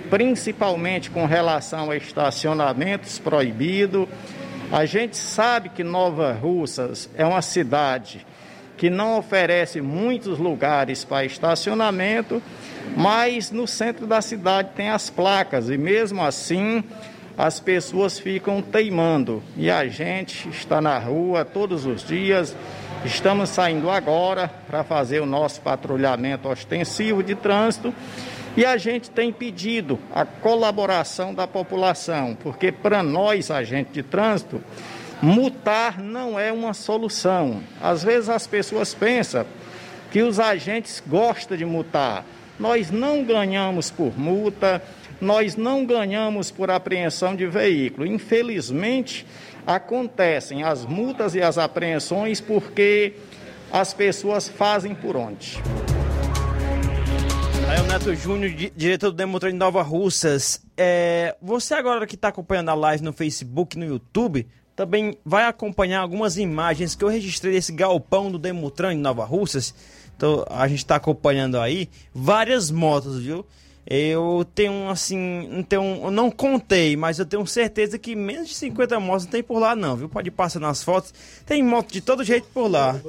principalmente com relação a estacionamentos proibidos. A gente sabe que Nova Russas é uma cidade que não oferece muitos lugares para estacionamento, mas no centro da cidade tem as placas e mesmo assim as pessoas ficam teimando e a gente está na rua todos os dias. Estamos saindo agora para fazer o nosso patrulhamento ostensivo de trânsito e a gente tem pedido a colaboração da população, porque para nós, agentes de trânsito, Mutar não é uma solução. Às vezes as pessoas pensam que os agentes gostam de multar. Nós não ganhamos por multa, nós não ganhamos por apreensão de veículo. Infelizmente, acontecem as multas e as apreensões porque as pessoas fazem por onde. Aí o Neto Júnior, diretor do Demotran de Nova Russas. É, você agora que está acompanhando a live no Facebook, no YouTube, também vai acompanhar algumas imagens que eu registrei desse galpão do Demutran em Nova Russas. Então a gente está acompanhando aí várias motos, viu? Eu tenho assim, tenho, eu não contei, mas eu tenho certeza que menos de 50 motos não tem por lá não, viu? Pode passar nas fotos. Tem moto de todo jeito por lá.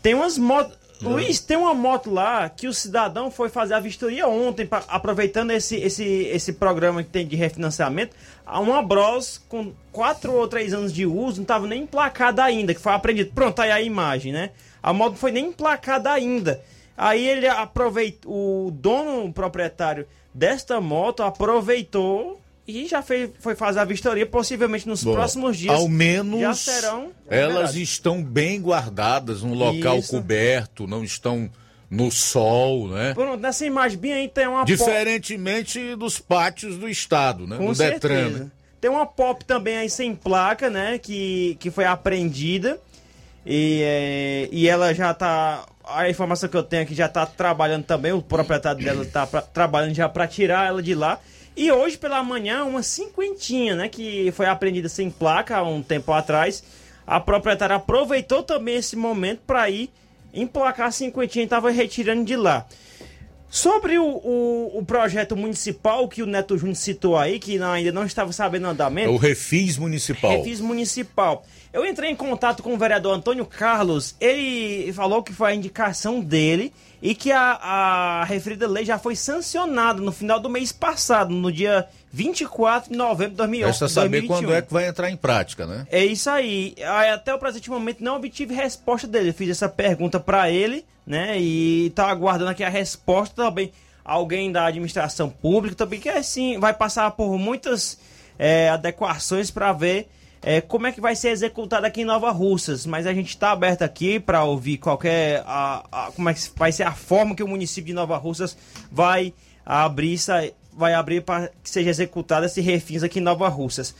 Tem umas motos, Luiz, tem uma moto lá que o cidadão foi fazer a vistoria ontem, pra- aproveitando esse, esse, esse programa que tem de refinanciamento. Uma Bros com 4 ou 3 anos de uso, não estava nem emplacada ainda, que foi apreendido. Pronto, aí a imagem, né? A moto não foi nem emplacada ainda. Aí ele aproveitou, o dono, o proprietário desta moto aproveitou e já fez, foi fazer a vistoria, possivelmente nos Bom, próximos dias. Ao menos já serão elas estão bem guardadas num local Isso. coberto, não estão no sol, né? Pronto, nessa imagem bem aí tem uma pop- Diferentemente dos pátios do estado, né? Com do Detran. certeza. né? Tem uma pop também aí sem placa, né? Que, que foi apreendida. E, é, e ela já tá. A informação que eu tenho aqui já tá trabalhando também. O proprietário dela tá pra- trabalhando já para tirar ela de lá. E hoje pela manhã, uma cinquentinha, né? Que foi apreendida sem placa há um tempo atrás. A proprietária aproveitou também esse momento para ir emplacar a cinquentinha e tava retirando de lá. Sobre o, o, o projeto municipal que o Neto Júnior citou aí, que ainda não estava sabendo o É andamento. o Refis Municipal. Refis Municipal. Eu entrei em contato com o vereador Antônio Carlos. Ele falou que foi a indicação dele e que a, a referida lei já foi sancionada no final do mês passado, no dia 24 de novembro de 2011. Resta saber 2021. quando é que vai entrar em prática, né? É isso aí. Até o presente momento não obtive resposta dele. Eu fiz essa pergunta pra ele, né? E tá aguardando aqui a resposta também. Alguém da administração pública também que assim vai passar por muitas é, adequações pra ver é, como é que vai ser executado aqui em Nova Russas. Mas a gente tá aberto aqui pra ouvir qualquer a, a- como é que vai ser a forma que o município de Nova Russas vai abrir vai abrir para que seja executado esse refins aqui em Nova Russas.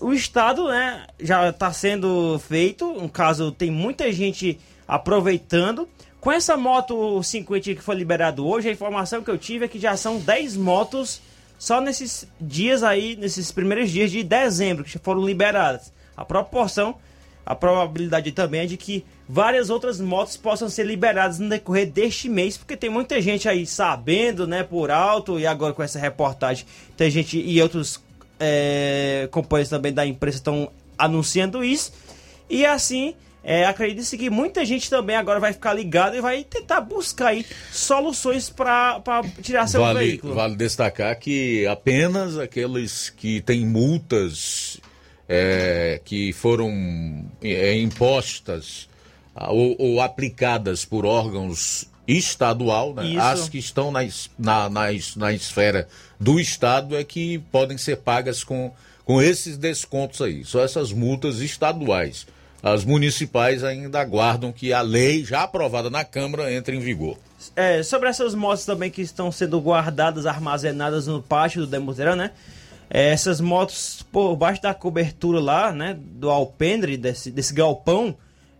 O estado, né, já está sendo feito. No caso, tem muita gente aproveitando. Com essa moto 50 que foi liberado hoje, a informação que eu tive é que já são 10 motos só nesses dias aí, nesses primeiros dias de dezembro que foram liberadas. A proporção, a probabilidade também é de que várias outras motos possam ser liberadas no decorrer deste mês, porque tem muita gente aí sabendo, né, por alto, e agora com essa reportagem, tem gente e outros é, companheiros também da imprensa estão anunciando isso. E assim, é, acredite que muita gente também agora vai ficar ligada e vai tentar buscar aí soluções para tirar seu Vale, veículo. vale destacar que apenas aqueles que têm multas é, que foram é, impostas ou, ou aplicadas por órgãos estadual, né? As que estão na, na, na, na esfera do Estado é que podem ser pagas com, com esses descontos aí. Só essas multas estaduais. As municipais ainda aguardam que a lei já aprovada na Câmara entre em vigor. É, sobre essas motos também que estão sendo guardadas, armazenadas no pátio do Demutran, né? É, essas motos por baixo da cobertura lá, né? Do alpendre, desse, desse galpão,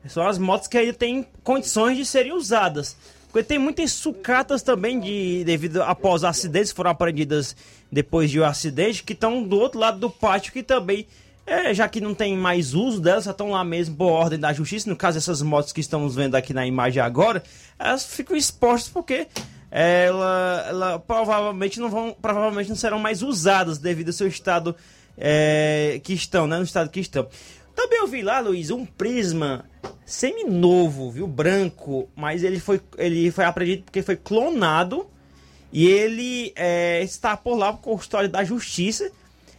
são as motos que ainda têm condições de serem usadas. Porque tem muitas sucatas também, de, devido após acidentes, foram apreendidas depois de um acidente, que estão do outro lado do pátio, que também, é, já que não tem mais uso delas, estão lá mesmo por ordem da justiça. No caso, essas motos que estamos vendo aqui na imagem agora, elas ficam expostas porque ela, ela provavelmente não vão, provavelmente não serão mais usadas devido ao seu estado é, que estão, né? No estado que estão. Também eu vi lá, Luiz, um prisma semi-novo, viu? Branco, mas ele foi, ele foi apreendido porque foi clonado e ele é, está por lá com custódia da justiça.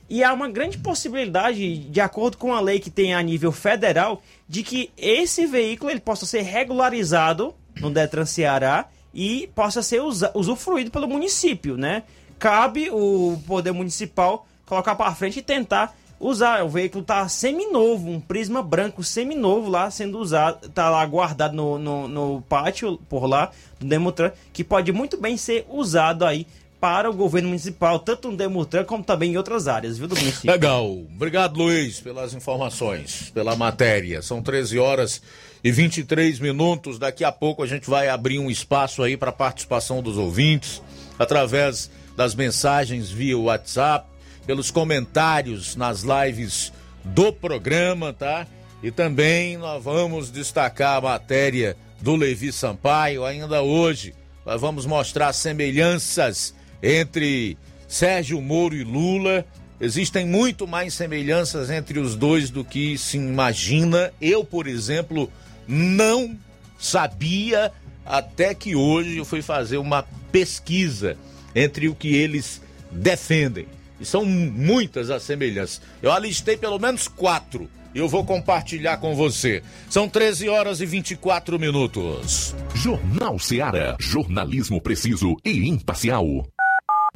E há uma grande possibilidade, de acordo com a lei que tem a nível federal, de que esse veículo ele possa ser regularizado no Detran Ceará e possa ser usufruído pelo município, né? Cabe o poder municipal colocar para frente e tentar usar. O veículo tá seminovo, um prisma branco seminovo lá sendo usado, tá lá guardado no, no, no pátio por lá do Demutran, que pode muito bem ser usado aí para o governo municipal, tanto no Demutran como também em outras áreas, viu, do município. Legal. Obrigado, Luiz, pelas informações, pela matéria. São 13 horas e 23 minutos. Daqui a pouco a gente vai abrir um espaço aí para participação dos ouvintes, através das mensagens via WhatsApp, pelos comentários nas lives do programa, tá? E também nós vamos destacar a matéria do Levi Sampaio ainda hoje. Nós vamos mostrar semelhanças entre Sérgio Moro e Lula. Existem muito mais semelhanças entre os dois do que se imagina. Eu, por exemplo, não sabia até que hoje eu fui fazer uma pesquisa entre o que eles defendem. E são muitas as semelhanças. Eu alistei pelo menos quatro e eu vou compartilhar com você. São 13 horas e 24 minutos. Jornal Seara. Jornalismo preciso e imparcial.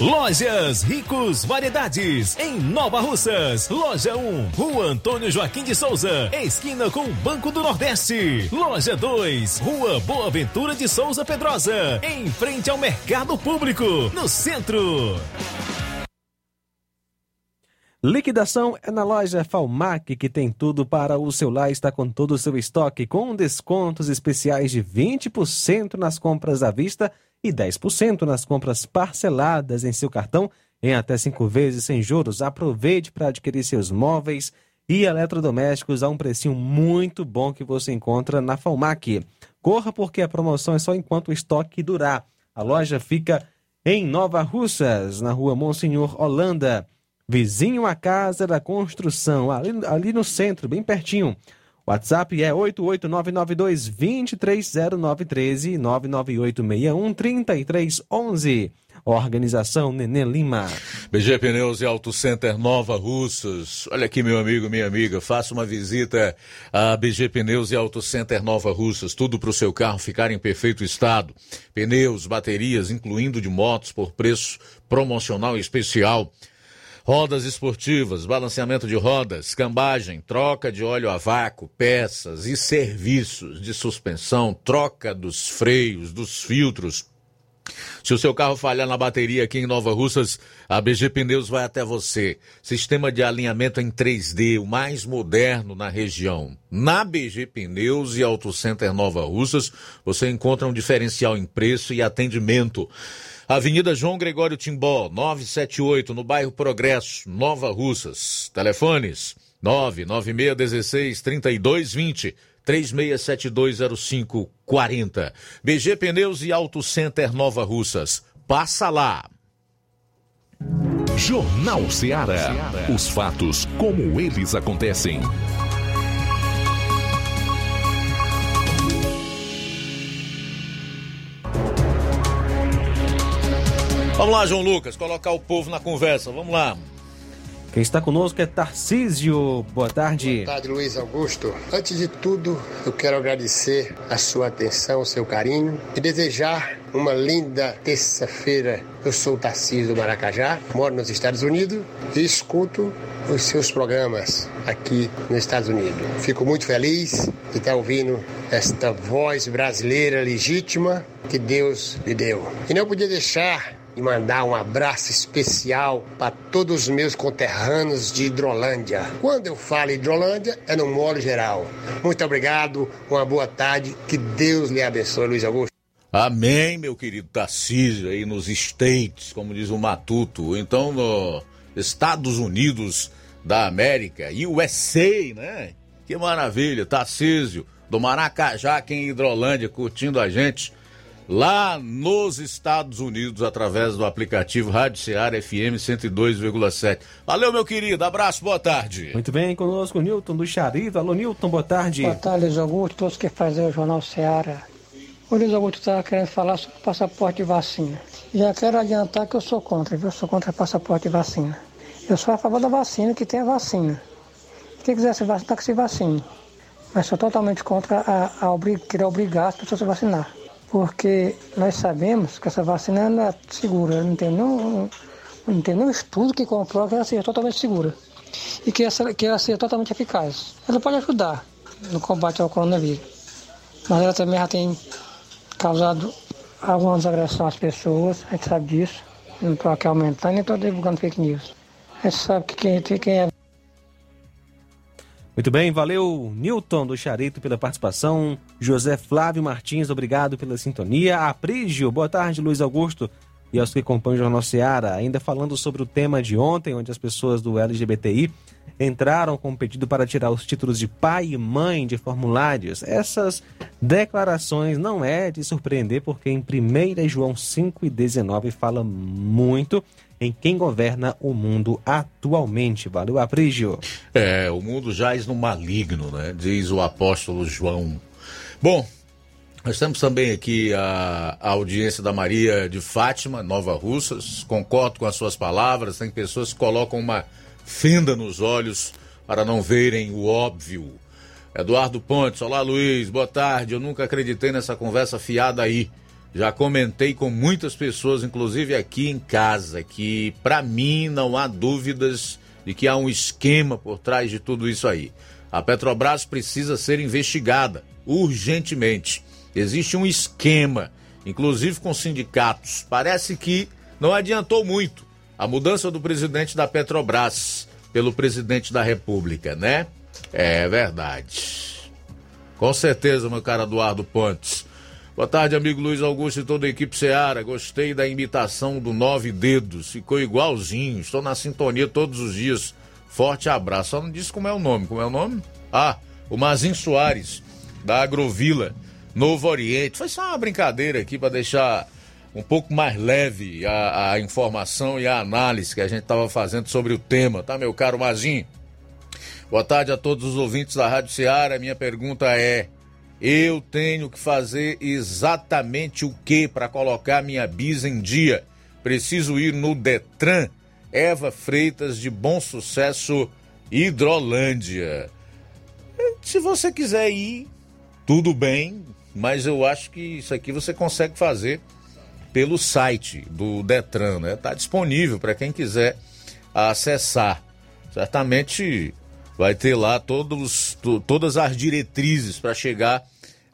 Lojas Ricos Variedades, em Nova Russas. Loja 1, Rua Antônio Joaquim de Souza, esquina com o Banco do Nordeste. Loja 2, Rua Boa Ventura de Souza Pedrosa, em frente ao Mercado Público, no centro. Liquidação é na loja Falmac, que tem tudo para o seu lar, está com todo o seu estoque, com descontos especiais de 20% nas compras à vista e 10% nas compras parceladas em seu cartão em até cinco vezes sem juros. Aproveite para adquirir seus móveis e eletrodomésticos a um precinho muito bom que você encontra na Falmac. Corra porque a promoção é só enquanto o estoque durar. A loja fica em Nova Russas, na rua Monsenhor Holanda, vizinho à Casa da Construção, ali, ali no centro, bem pertinho. WhatsApp é 88992-230913 998613311. Organização Nenê Lima. BG Pneus e Auto Center Nova Russas. Olha aqui, meu amigo, minha amiga. Faça uma visita a BG Pneus e Auto Center Nova Russas. Tudo para o seu carro ficar em perfeito estado. Pneus, baterias, incluindo de motos, por preço promocional especial. Rodas esportivas, balanceamento de rodas, cambagem, troca de óleo a vácuo, peças e serviços de suspensão, troca dos freios, dos filtros. Se o seu carro falhar na bateria aqui em Nova Russas, a BG Pneus vai até você. Sistema de alinhamento em 3D, o mais moderno na região. Na BG Pneus e Auto Center Nova Russas, você encontra um diferencial em preço e atendimento. Avenida João Gregório Timbó, 978, no bairro Progresso, Nova Russas. Telefones 99616 3220 36720540. BG Pneus e Auto Center Nova Russas. Passa lá. Jornal Ceará. Os fatos como eles acontecem. Vamos lá, João Lucas, colocar o povo na conversa. Vamos lá. Quem está conosco é Tarcísio. Boa tarde. Boa tarde, Luiz Augusto. Antes de tudo, eu quero agradecer a sua atenção, o seu carinho e desejar uma linda terça-feira. Eu sou o Tarcísio do Maracajá, moro nos Estados Unidos e escuto os seus programas aqui nos Estados Unidos. Fico muito feliz de estar ouvindo esta voz brasileira legítima que Deus lhe deu. E não podia deixar e mandar um abraço especial para todos os meus conterrâneos de Hidrolândia. Quando eu falo Hidrolândia, é no modo geral. Muito obrigado, uma boa tarde, que Deus lhe abençoe, Luiz Augusto. Amém, meu querido Tarcísio, aí nos States, como diz o Matuto, então nos Estados Unidos da América, USA, né? Que maravilha, Tarcísio, do Maracajá, aqui em Hidrolândia, curtindo a gente lá nos Estados Unidos através do aplicativo Rádio Ceará FM 102,7. Valeu, meu querido. Abraço, boa tarde. Muito bem, conosco o Nilton do Charito. Alô, Nilton, boa tarde. Boa tarde, Luiz Augusto, todos que fazem o Jornal Ceará. O Luiz Augusto estava querendo falar sobre o passaporte de vacina. Já quero adiantar que eu sou contra, viu? Eu sou contra passaporte de vacina. Eu sou a favor da vacina, que tem a vacina. Quem quiser se vacinar, que se vacine. Mas sou totalmente contra a, a obrig, querer obrigar as pessoas a se vacinar porque nós sabemos que essa vacina não é segura, não tem nenhum, não tem nenhum estudo que comprova que ela seja totalmente segura e que, essa, que ela seja totalmente eficaz. Ela pode ajudar no combate ao coronavírus, mas ela também já tem causado algumas agressões às pessoas, a gente sabe disso, não estou aqui aumentando nem estou divulgando fake news. A gente sabe que quem, quem é muito bem, valeu Newton do Charito pela participação. José Flávio Martins, obrigado pela sintonia. Aprígio, boa tarde, Luiz Augusto. E aos que acompanham o Jornal Seara, ainda falando sobre o tema de ontem, onde as pessoas do LGBTI entraram com um pedido para tirar os títulos de pai e mãe de formulários. Essas declarações não é de surpreender, porque em 1 João 5 e 19 fala muito em quem governa o mundo atualmente. Valeu, Aprígio. É, o mundo jaz no maligno, né? Diz o apóstolo João. Bom, nós temos também aqui a, a, audiência da Maria de Fátima, Nova Russas. Concordo com as suas palavras. Tem pessoas que colocam uma fenda nos olhos para não verem o óbvio. Eduardo Pontes, olá Luiz, boa tarde. Eu nunca acreditei nessa conversa fiada aí. Já comentei com muitas pessoas, inclusive aqui em casa, que para mim não há dúvidas de que há um esquema por trás de tudo isso aí. A Petrobras precisa ser investigada urgentemente. Existe um esquema, inclusive com sindicatos. Parece que não adiantou muito a mudança do presidente da Petrobras pelo presidente da República, né? É verdade. Com certeza, meu caro Eduardo Pontes. Boa tarde, amigo Luiz Augusto e toda a equipe Seara. Gostei da imitação do Nove Dedos. Ficou igualzinho. Estou na sintonia todos os dias Forte abraço. Só não disse como é o nome. Como é o nome? Ah, o Mazin Soares, da Agrovila, Novo Oriente. Foi só uma brincadeira aqui para deixar um pouco mais leve a, a, informação e a análise que a gente estava fazendo sobre o tema, tá, meu caro Mazin? Boa tarde a todos os ouvintes da Rádio Ceará. Minha pergunta é: eu tenho que fazer exatamente o que para colocar minha bis em dia? Preciso ir no Detran? Eva Freitas de Bom Sucesso, Hidrolândia. Se você quiser ir, tudo bem, mas eu acho que isso aqui você consegue fazer pelo site do Detran, né? Tá disponível para quem quiser acessar. Certamente vai ter lá todos, todas as diretrizes para chegar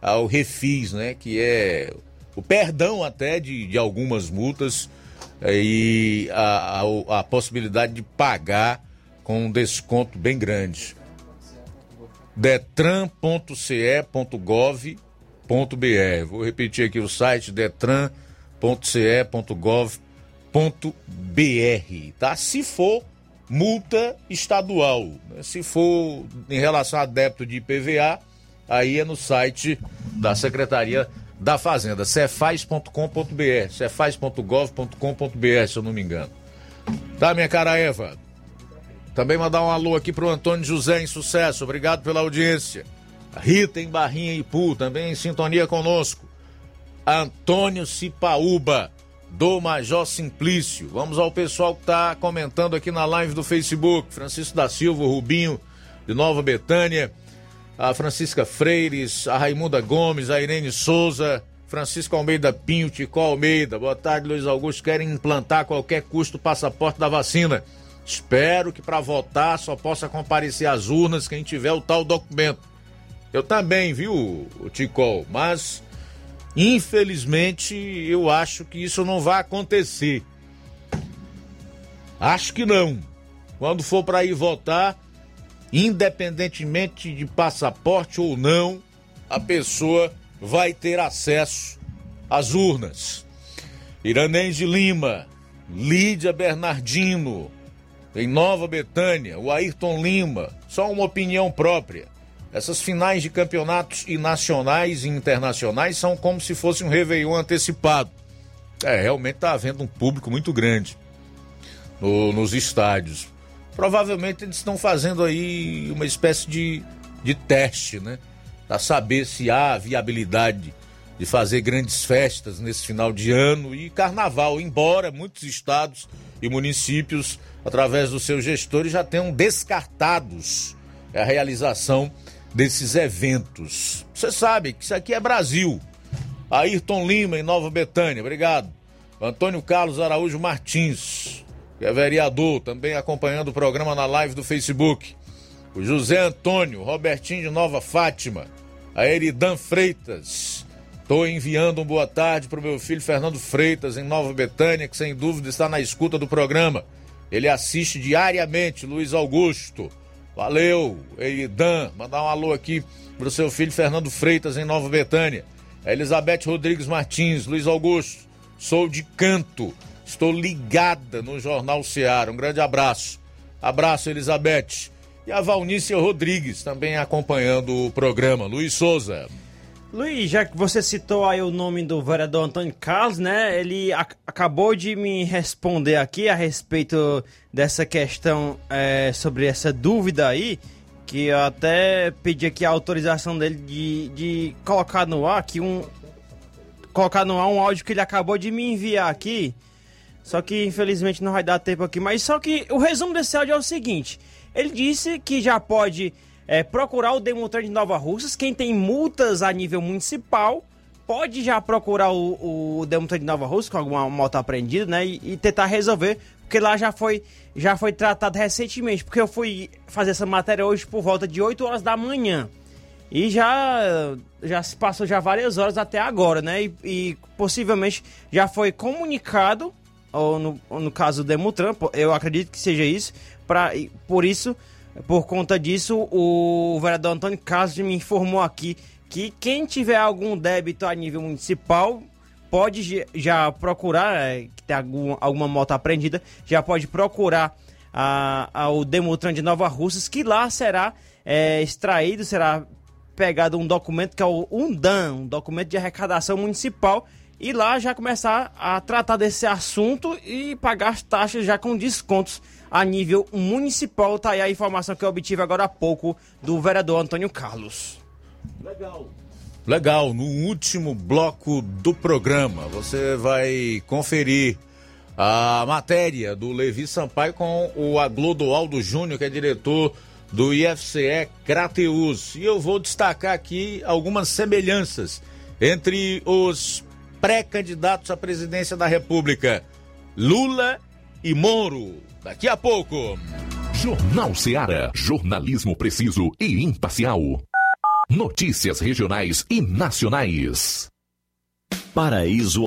ao refis, né? Que é o perdão até de, de algumas multas eh, e a, a, a possibilidade de pagar com um desconto bem grande. detran.ce.gov.br. Vou repetir aqui o site detran.ce.gov.br, tá? Se for multa estadual, se for em relação a débito de IPVA, aí é no site da Secretaria da Fazenda, cefaz.com.br, cefaz.gov.com.br, se eu não me engano. Tá, minha cara Eva? Também mandar um alô aqui pro Antônio José em sucesso. Obrigado pela audiência. Rita em Barrinha e Pu, também em sintonia conosco. Antônio Cipaúba, do Major Simplício. Vamos ao pessoal que está comentando aqui na live do Facebook. Francisco da Silva, Rubinho, de Nova Betânia. A Francisca Freires, a Raimunda Gomes, a Irene Souza, Francisco Almeida Pinho, Tico Almeida. Boa tarde, Luiz Augusto. Querem implantar a qualquer custo o passaporte da vacina. Espero que para votar só possa comparecer às urnas quem tiver o tal documento. Eu também, viu, Ticol, mas infelizmente eu acho que isso não vai acontecer. Acho que não. Quando for para ir votar, independentemente de passaporte ou não, a pessoa vai ter acesso às urnas. Iranês de Lima, Lídia Bernardino, em Nova Betânia, o Ayrton Lima, só uma opinião própria. Essas finais de campeonatos e nacionais e internacionais são como se fosse um Réveillon antecipado. É, realmente está havendo um público muito grande no, nos estádios. Provavelmente eles estão fazendo aí uma espécie de, de teste, né? Para saber se há viabilidade de fazer grandes festas nesse final de ano e carnaval, embora muitos estados e municípios através dos seus gestores, já tenham descartados a realização desses eventos. Você sabe que isso aqui é Brasil. Ayrton Lima, em Nova Betânia, obrigado. Antônio Carlos Araújo Martins, que é vereador, também acompanhando o programa na live do Facebook. O José Antônio, Robertinho de Nova Fátima, a Eridan Freitas. Estou enviando um boa tarde para o meu filho Fernando Freitas, em Nova Betânia, que sem dúvida está na escuta do programa. Ele assiste diariamente, Luiz Augusto. Valeu, Eidan. Mandar um alô aqui pro seu filho Fernando Freitas, em Nova Betânia. Elizabeth Rodrigues Martins, Luiz Augusto. Sou de canto. Estou ligada no Jornal Seara. Um grande abraço. Abraço, Elizabeth. E a Valnícia Rodrigues também acompanhando o programa. Luiz Souza. Luiz, já que você citou aí o nome do vereador Antônio Carlos, né? Ele acabou de me responder aqui a respeito dessa questão é, sobre essa dúvida aí, que eu até pedi aqui a autorização dele de, de colocar no ar aqui um colocar no ar um áudio que ele acabou de me enviar aqui. Só que infelizmente não vai dar tempo aqui, mas só que o resumo desse áudio é o seguinte: ele disse que já pode é, procurar o Demutran de Nova Russas. Quem tem multas a nível municipal pode já procurar o, o Demutran de Nova Russas com alguma moto apreendida, né? E, e, tentar resolver, porque lá já foi, já foi tratado recentemente. Porque eu fui fazer essa matéria hoje por volta de 8 horas da manhã. E já, já se passou já várias horas até agora, né? E, e possivelmente já foi comunicado, ou no, ou no caso do Demutran, eu acredito que seja isso, pra, por isso por conta disso, o vereador Antônio Castro me informou aqui que quem tiver algum débito a nível municipal pode já procurar, é, que tem algum, alguma moto apreendida, já pode procurar a, ao Demutran de Nova Russas, que lá será é, extraído, será pegado um documento que é o UNDAM, um documento de arrecadação municipal, e lá já começar a tratar desse assunto e pagar as taxas já com descontos a nível municipal. Tá aí a informação que eu obtive agora há pouco do vereador Antônio Carlos. Legal. Legal, no último bloco do programa você vai conferir a matéria do Levi Sampaio com o Aglodoaldo Júnior, que é diretor do IFCE Crateus. E eu vou destacar aqui algumas semelhanças entre os pré-candidatos à presidência da República, Lula e Moro. Daqui a pouco. Jornal Seara. Jornalismo preciso e imparcial. Notícias regionais e nacionais. Paraíso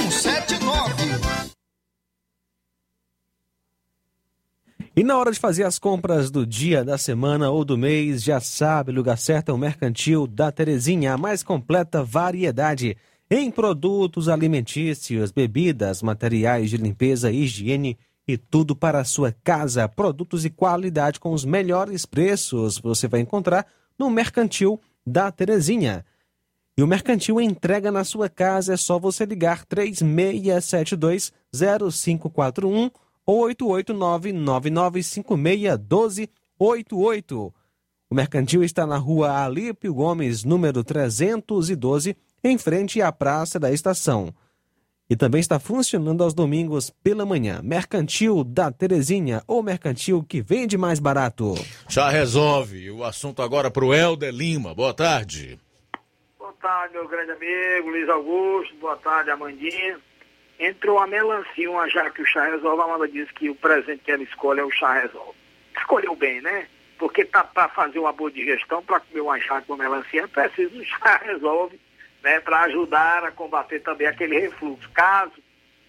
E na hora de fazer as compras do dia, da semana ou do mês, já sabe, o lugar certo é o Mercantil da Terezinha, a mais completa variedade em produtos alimentícios, bebidas, materiais de limpeza, higiene e tudo para a sua casa. Produtos de qualidade com os melhores preços você vai encontrar no Mercantil da Terezinha. E o Mercantil entrega na sua casa, é só você ligar 3672 0541 ou 889-9956-1288. O Mercantil está na rua Alípio Gomes, número 312, em frente à Praça da Estação. E também está funcionando aos domingos pela manhã. Mercantil da Terezinha, ou mercantil que vende mais barato. Já resolve. O assunto agora para o Helder Lima. Boa tarde. Boa tarde, meu grande amigo Luiz Augusto. Boa tarde, Amandinha. Entrou a melancia, uma já que o chá resolve. A Amanda disse que o presente que ela escolhe é o chá resolve. Escolheu bem, né? Porque tá para fazer uma boa digestão, para comer uma chá com melancia, é preciso um chá resolve né, para ajudar a combater também aquele refluxo. Caso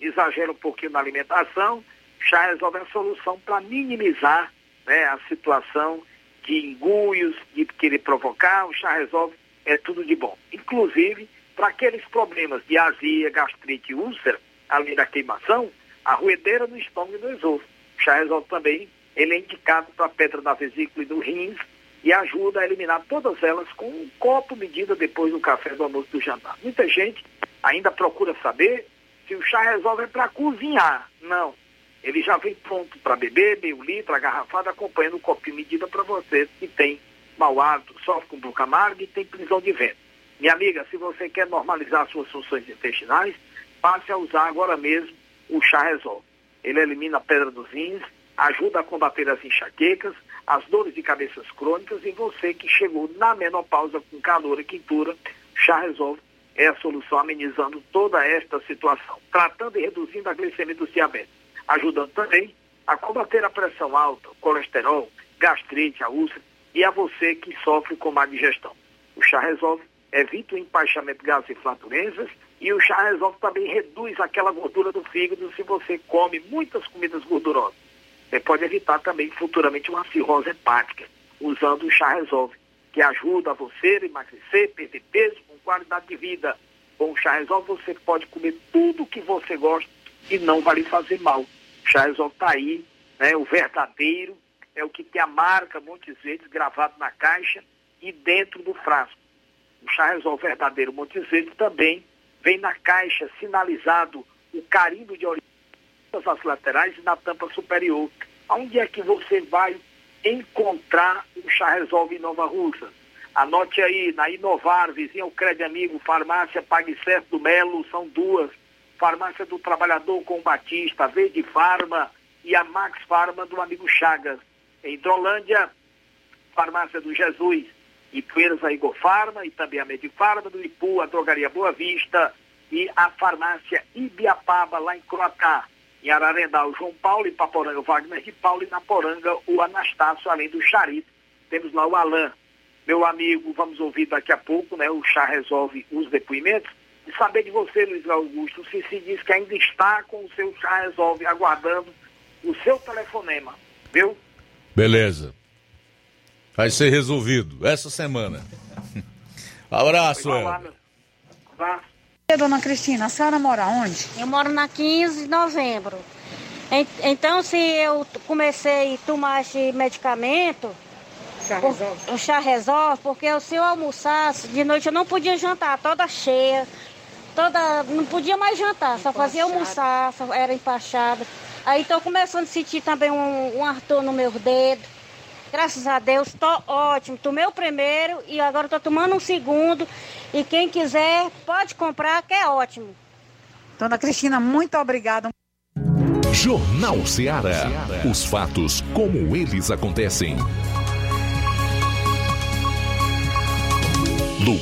exagere um pouquinho na alimentação, chá resolve a solução para minimizar né, a situação de engulhos, de querer provocar, o chá resolve é tudo de bom. Inclusive, para aqueles problemas de azia, gastrite e úlcera, além da queimação, a ruedeira no estômago e no esôfago. O chá resolve também, ele é indicado para pedra da vesícula e do rins, e ajuda a eliminar todas elas com um copo medida depois do café do almoço do jantar. Muita gente ainda procura saber se o chá resolve para cozinhar. Não. Ele já vem pronto para beber, meio litro, agarrafado, acompanhando o copinho medida para você que tem mau hábito, sofre com boca amarga e tem prisão de vento. Minha amiga, se você quer normalizar suas funções intestinais, passe a usar agora mesmo o chá resolve. Ele elimina a pedra dos rins, ajuda a combater as enxaquecas, as dores de cabeças crônicas e você que chegou na menopausa com calor e quintura, chá resolve é a solução amenizando toda esta situação, tratando e reduzindo a glicemia dos diabetes, ajudando também a combater a pressão alta, colesterol, gastrite, a úlcera e a você que sofre com má digestão. O chá resolve evita o empaixamento de gases e flatulências e o chá resolve também reduz aquela gordura do fígado se você come muitas comidas gordurosas. Você pode evitar também futuramente uma cirrose hepática, usando o chá resolve, que ajuda você a emagrecer, perder peso com qualidade de vida. Com o chá resolve você pode comer tudo que você gosta e não vai lhe fazer mal. O chá resolve está aí, né, o verdadeiro, é o que tem a marca muitas vezes gravado na caixa e dentro do frasco. O chá resolve verdadeiro muitas vezes também vem na caixa sinalizado o carimbo de origem as laterais e na tampa superior. Onde é que você vai encontrar o chá resolve em Nova Russa? Anote aí, na Inovar, vizinho Crédito Amigo, farmácia Pague do Melo, são duas. Farmácia do Trabalhador com Batista, Verde Farma e a Max Farma do amigo Chagas. Em Hidrolândia, farmácia do Jesus. Ipueiras, a Igor Farma a Medifarma do Ipu, a Drogaria Boa Vista e a farmácia Ibiapaba, lá em Croatá. Em Ararendá, o João Paulo, em Paporanga, o Wagner de Paulo, e na Poranga, o Anastácio, além do Charito. Temos lá o Alain. Meu amigo, vamos ouvir daqui a pouco, né? O Chá resolve os depoimentos. E saber de você, Luiz Augusto, se se diz que ainda está com o seu Chá resolve, aguardando o seu telefonema, viu? Beleza. Vai ser resolvido essa semana. Abraço, Vai lá, meu. Dona Cristina, a senhora mora onde? Eu moro na 15 de novembro. En- Então, se eu comecei a tomar esse medicamento, Chá o- resolve? o chá resolve, porque se eu almoçasse, de noite eu não podia jantar, toda cheia, toda, não podia mais jantar, só fazia almoçar, só era empachada. Aí estou começando a sentir também um, um ardor no meu dedo. Graças a Deus, estou ótimo. Tomei o primeiro e agora estou tomando um segundo. E quem quiser pode comprar, que é ótimo. Dona Cristina, muito obrigada. Jornal Ceará. Os fatos como eles acontecem.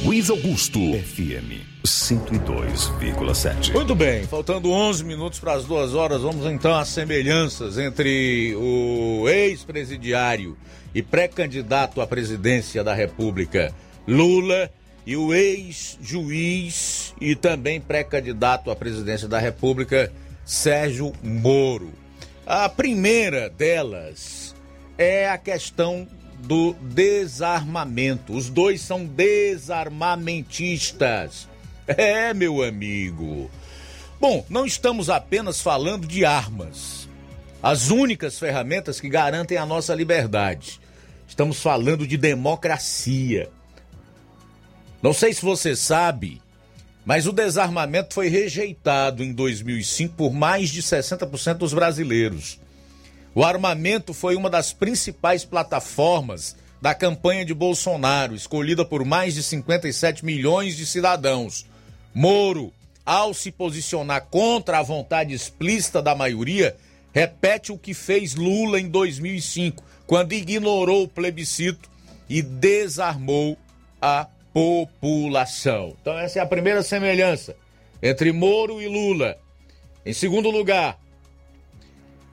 Luiz Augusto. FM 102,7. Muito bem, faltando 11 minutos para as duas horas, vamos então às semelhanças entre o ex-presidiário e pré-candidato à presidência da República Lula e o ex-juiz e também pré-candidato à presidência da República Sérgio Moro. A primeira delas é a questão do desarmamento. Os dois são desarmamentistas. É, meu amigo. Bom, não estamos apenas falando de armas, as únicas ferramentas que garantem a nossa liberdade. Estamos falando de democracia. Não sei se você sabe, mas o desarmamento foi rejeitado em 2005 por mais de 60% dos brasileiros. O armamento foi uma das principais plataformas da campanha de Bolsonaro, escolhida por mais de 57 milhões de cidadãos. Moro, ao se posicionar contra a vontade explícita da maioria, repete o que fez Lula em 2005, quando ignorou o plebiscito e desarmou a população. Então, essa é a primeira semelhança entre Moro e Lula. Em segundo lugar,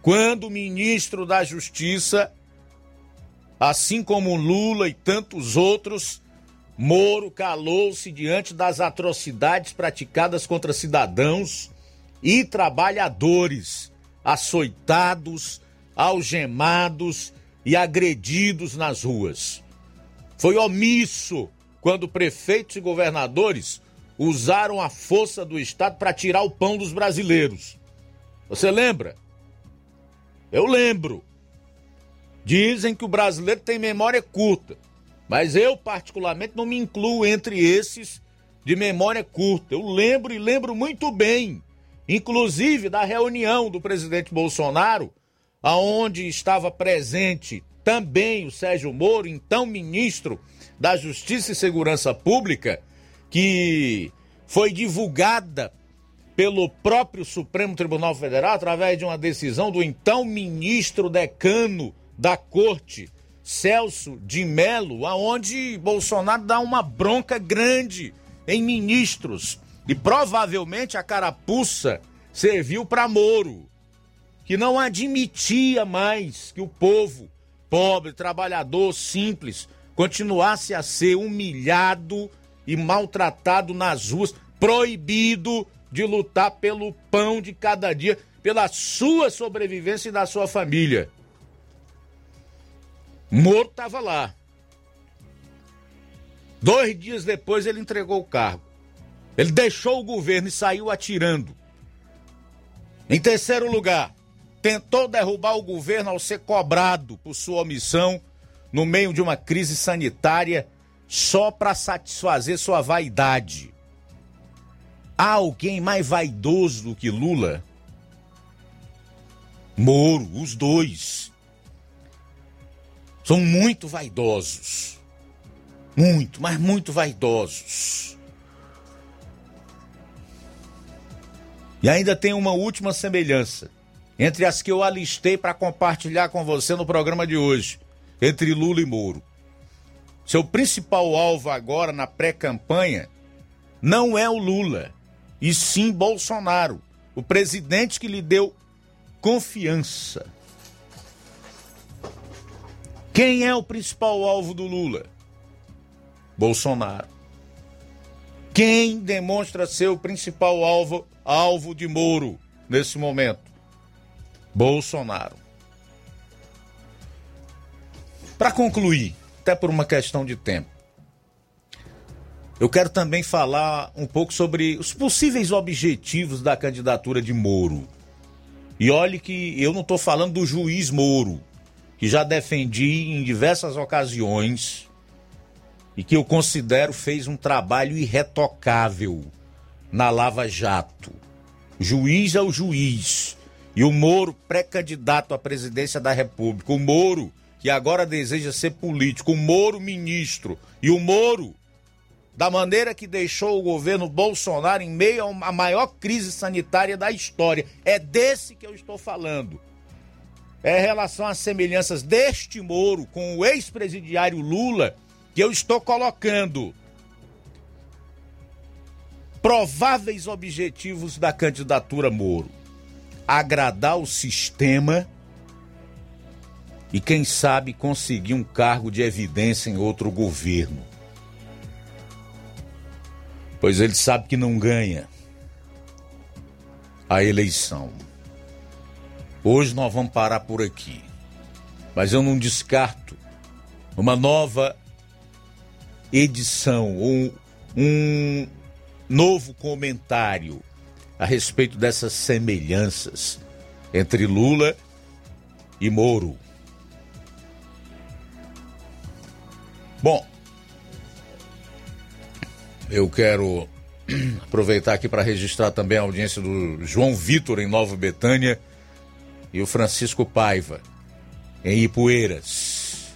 quando o ministro da Justiça, assim como Lula e tantos outros, Moro calou-se diante das atrocidades praticadas contra cidadãos e trabalhadores, açoitados, algemados e agredidos nas ruas. Foi omisso quando prefeitos e governadores usaram a força do Estado para tirar o pão dos brasileiros. Você lembra? Eu lembro. Dizem que o brasileiro tem memória curta, mas eu, particularmente, não me incluo entre esses de memória curta. Eu lembro e lembro muito bem, inclusive da reunião do presidente Bolsonaro, aonde estava presente também o Sérgio Moro, então ministro da Justiça e Segurança Pública, que foi divulgada pelo próprio Supremo Tribunal Federal, através de uma decisão do então ministro decano da Corte, Celso de Mello, aonde Bolsonaro dá uma bronca grande em ministros. E provavelmente a carapuça serviu para Moro, que não admitia mais que o povo pobre, trabalhador, simples, continuasse a ser humilhado e maltratado nas ruas, proibido de lutar pelo pão de cada dia, pela sua sobrevivência e da sua família. Moro estava lá. Dois dias depois ele entregou o cargo. Ele deixou o governo e saiu atirando. Em terceiro lugar, tentou derrubar o governo ao ser cobrado por sua omissão no meio de uma crise sanitária só para satisfazer sua vaidade. Há alguém mais vaidoso do que Lula? Moro, os dois. São muito vaidosos. Muito, mas muito vaidosos. E ainda tem uma última semelhança entre as que eu alistei para compartilhar com você no programa de hoje entre Lula e Moro. Seu principal alvo agora na pré-campanha não é o Lula, e sim Bolsonaro, o presidente que lhe deu confiança. Quem é o principal alvo do Lula? Bolsonaro. Quem demonstra ser o principal alvo, alvo de Moro nesse momento? Bolsonaro. Para concluir, até por uma questão de tempo, eu quero também falar um pouco sobre os possíveis objetivos da candidatura de Moro. E olhe que eu não estou falando do juiz Moro, que já defendi em diversas ocasiões e que eu considero fez um trabalho irretocável na Lava Jato. Juiz é o juiz. E o Moro, pré-candidato à presidência da República. O Moro que agora deseja ser político, o Moro ministro e o Moro da maneira que deixou o governo Bolsonaro em meio à maior crise sanitária da história. É desse que eu estou falando. É relação às semelhanças deste Moro com o ex-presidiário Lula que eu estou colocando. Prováveis objetivos da candidatura Moro: agradar o sistema e, quem sabe, conseguir um cargo de evidência em outro governo. Pois ele sabe que não ganha a eleição. Hoje nós vamos parar por aqui. mas eu não descarto uma nova edição, um, um novo comentário a respeito dessas semelhanças entre Lula e Moro. Bom, eu quero aproveitar aqui para registrar também a audiência do João Vitor em Nova Betânia e o Francisco Paiva em Ipueiras.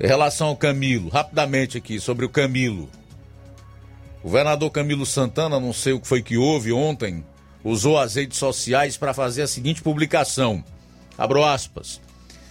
Em relação ao Camilo, rapidamente aqui sobre o Camilo. O governador Camilo Santana, não sei o que foi que houve ontem, usou as redes sociais para fazer a seguinte publicação. Abro aspas.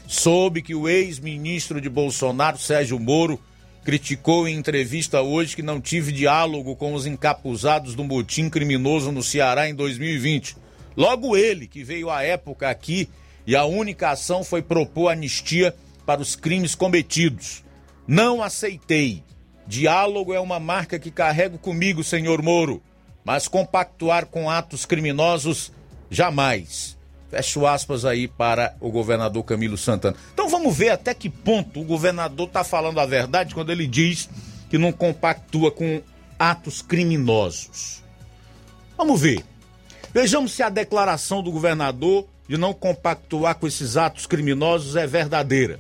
Soube que o ex-ministro de Bolsonaro, Sérgio Moro, criticou em entrevista hoje que não tive diálogo com os encapuzados do motim criminoso no Ceará em 2020. Logo ele, que veio à época aqui e a única ação foi propor anistia para os crimes cometidos. Não aceitei. Diálogo é uma marca que carrego comigo, senhor Moro, mas compactuar com atos criminosos jamais. Fecho aspas aí para o governador Camilo Santana. Então vamos ver até que ponto o governador está falando a verdade quando ele diz que não compactua com atos criminosos. Vamos ver. Vejamos se a declaração do governador de não compactuar com esses atos criminosos é verdadeira.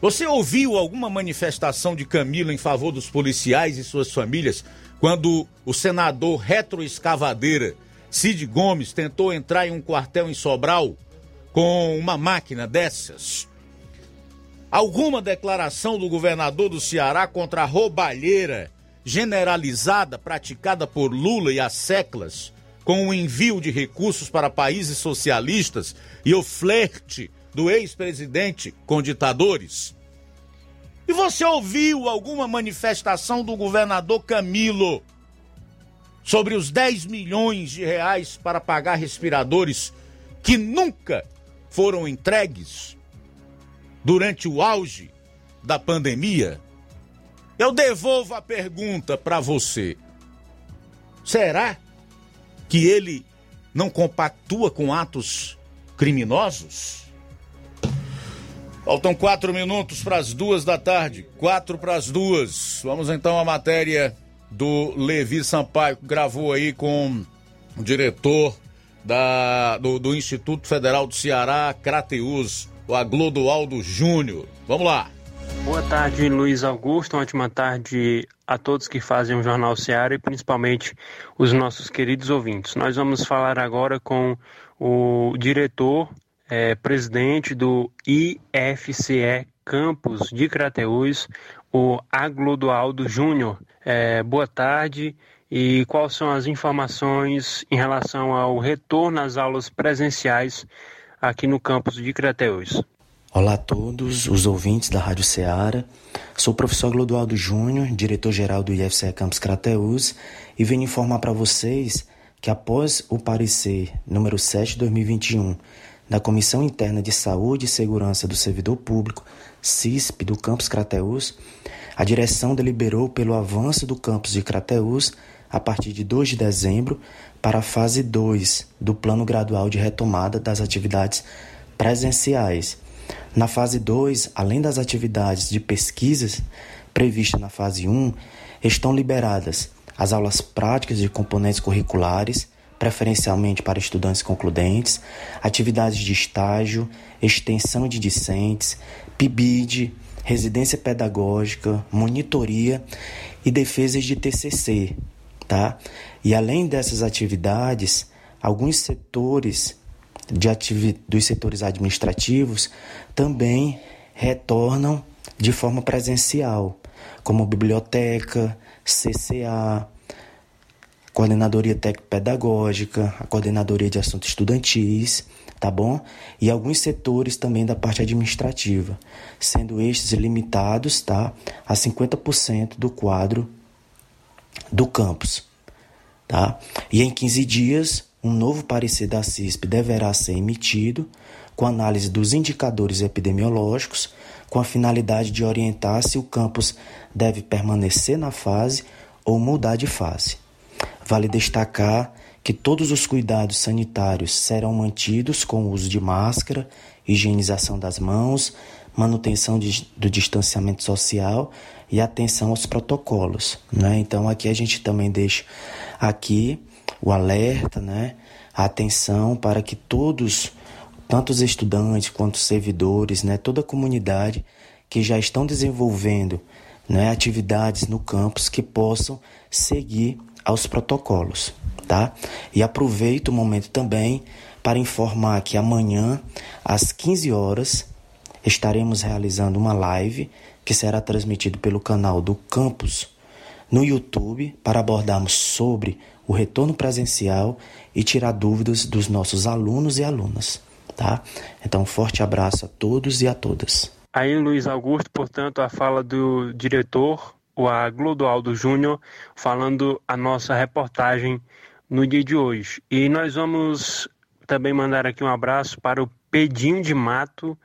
Você ouviu alguma manifestação de Camilo em favor dos policiais e suas famílias quando o senador retroescavadeira Cid Gomes tentou entrar em um quartel em Sobral com uma máquina dessas? Alguma declaração do governador do Ceará contra a roubalheira generalizada praticada por Lula e as seclas com o envio de recursos para países socialistas e o flerte do ex-presidente com ditadores? E você ouviu alguma manifestação do governador Camilo sobre os 10 milhões de reais para pagar respiradores que nunca foram entregues durante o auge da pandemia? Eu devolvo a pergunta para você. Será que ele não compactua com atos criminosos? Faltam quatro minutos para as duas da tarde. Quatro para as duas. Vamos então à matéria do Levi Sampaio, que gravou aí com o diretor da, do, do Instituto Federal do Ceará, Crateus, o Aglodoaldo Júnior. Vamos lá. Boa tarde, Luiz Augusto. Uma ótima tarde a todos que fazem o Jornal Seara e principalmente os nossos queridos ouvintes. Nós vamos falar agora com o diretor, é, presidente do IFCE Campus de Crateús, o Aglodoaldo Júnior. É, boa tarde e quais são as informações em relação ao retorno às aulas presenciais aqui no campus de Crateús? Olá a todos os ouvintes da Rádio Ceará. Sou o professor Glodualdo Júnior, diretor-geral do IFCE Campus Crateus, e venho informar para vocês que após o parecer número 7 de 2021 da Comissão Interna de Saúde e Segurança do Servidor Público, CISP, do Campus Crateus, a direção deliberou pelo avanço do campus de Crateus a partir de 2 de dezembro para a fase 2 do Plano Gradual de Retomada das Atividades Presenciais na fase 2, além das atividades de pesquisas previstas na fase 1, um, estão liberadas as aulas práticas de componentes curriculares, preferencialmente para estudantes concludentes, atividades de estágio, extensão de discentes, PIBID, residência pedagógica, monitoria e defesas de TCC, tá? E além dessas atividades, alguns setores de ativi dos setores administrativos também retornam de forma presencial, como biblioteca, CCA, coordenadoria técnico-pedagógica, a coordenadoria de assuntos estudantis, tá bom? E alguns setores também da parte administrativa, sendo estes limitados, tá, a 50% do quadro do campus, tá? E em 15 dias um novo parecer da CISP deverá ser emitido com análise dos indicadores epidemiológicos, com a finalidade de orientar se o campus deve permanecer na fase ou mudar de fase. Vale destacar que todos os cuidados sanitários serão mantidos com o uso de máscara, higienização das mãos, manutenção de, do distanciamento social e atenção aos protocolos, né? Então aqui a gente também deixa aqui o alerta, né? A atenção para que todos, tanto os estudantes quanto os servidores, né? Toda a comunidade que já estão desenvolvendo né, atividades no campus que possam seguir aos protocolos, tá? E aproveito o momento também para informar que amanhã às 15 horas estaremos realizando uma live que será transmitido pelo canal do campus no YouTube para abordarmos sobre o retorno presencial e tirar dúvidas dos nossos alunos e alunas, tá? Então, um forte abraço a todos e a todas. Aí, Luiz Augusto, portanto, a fala do diretor, o Aglodoaldo Júnior, falando a nossa reportagem no dia de hoje. E nós vamos também mandar aqui um abraço para o Pedinho de Mato,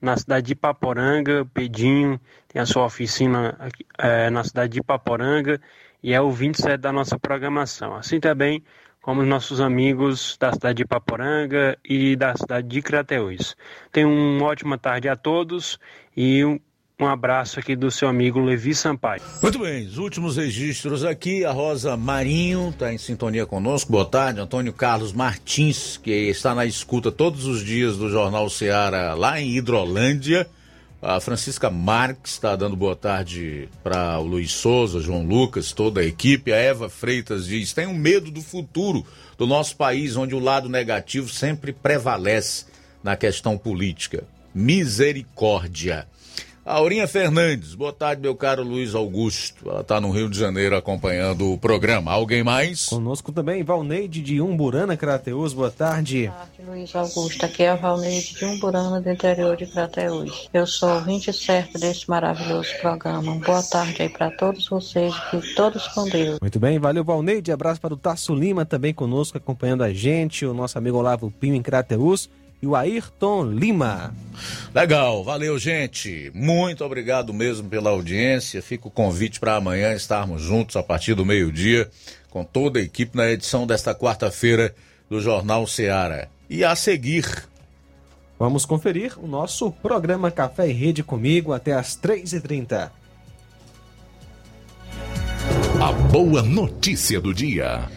na cidade de Ipaporanga. Pedinho tem a sua oficina aqui, é, na cidade de Ipaporanga e é o 27 da nossa programação. Assim também como os nossos amigos da cidade de Paporanga e da cidade de Crateús. Tenham uma ótima tarde a todos e um, um abraço aqui do seu amigo Levi Sampaio. Muito bem, os últimos registros aqui. A Rosa Marinho está em sintonia conosco. Boa tarde. Antônio Carlos Martins, que está na escuta todos os dias do Jornal Ceará lá em Hidrolândia. A Francisca Marques está dando boa tarde para o Luiz Souza, João Lucas, toda a equipe. A Eva Freitas diz: tenho medo do futuro do nosso país, onde o lado negativo sempre prevalece na questão política. Misericórdia. Aurinha Fernandes, boa tarde, meu caro Luiz Augusto. Ela está no Rio de Janeiro acompanhando o programa. Alguém mais? Conosco também, Valneide de Umburana, Crateus, boa tarde. Boa tarde, Luiz Augusto. Aqui é a Valneide de Umburana, do interior de Crateus. Eu sou ouvinte certo desse maravilhoso programa. Boa tarde aí para todos vocês, que todos com Deus. Muito bem, valeu, Valneide. Abraço para o Tasso Lima, também conosco, acompanhando a gente, o nosso amigo Olavo Pinho em Crateus e o Ayrton Lima. Legal, valeu, gente. Muito obrigado mesmo pela audiência. Fica o convite para amanhã estarmos juntos a partir do meio-dia com toda a equipe na edição desta quarta-feira do Jornal Seara. E a seguir. Vamos conferir o nosso programa Café e Rede comigo até às 3h30. A boa notícia do dia.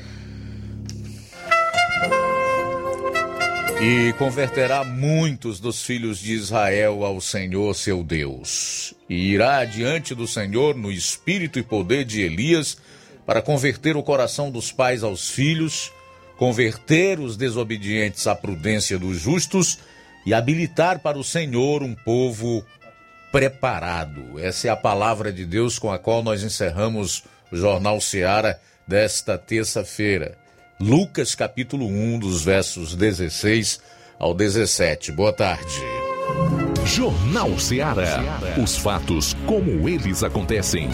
E converterá muitos dos filhos de Israel ao Senhor seu Deus. E irá diante do Senhor no espírito e poder de Elias para converter o coração dos pais aos filhos, converter os desobedientes à prudência dos justos e habilitar para o Senhor um povo preparado. Essa é a palavra de Deus com a qual nós encerramos o Jornal Seara desta terça-feira. Lucas capítulo 1, dos versos 16 ao 17. Boa tarde. Jornal Ceará. Os fatos como eles acontecem.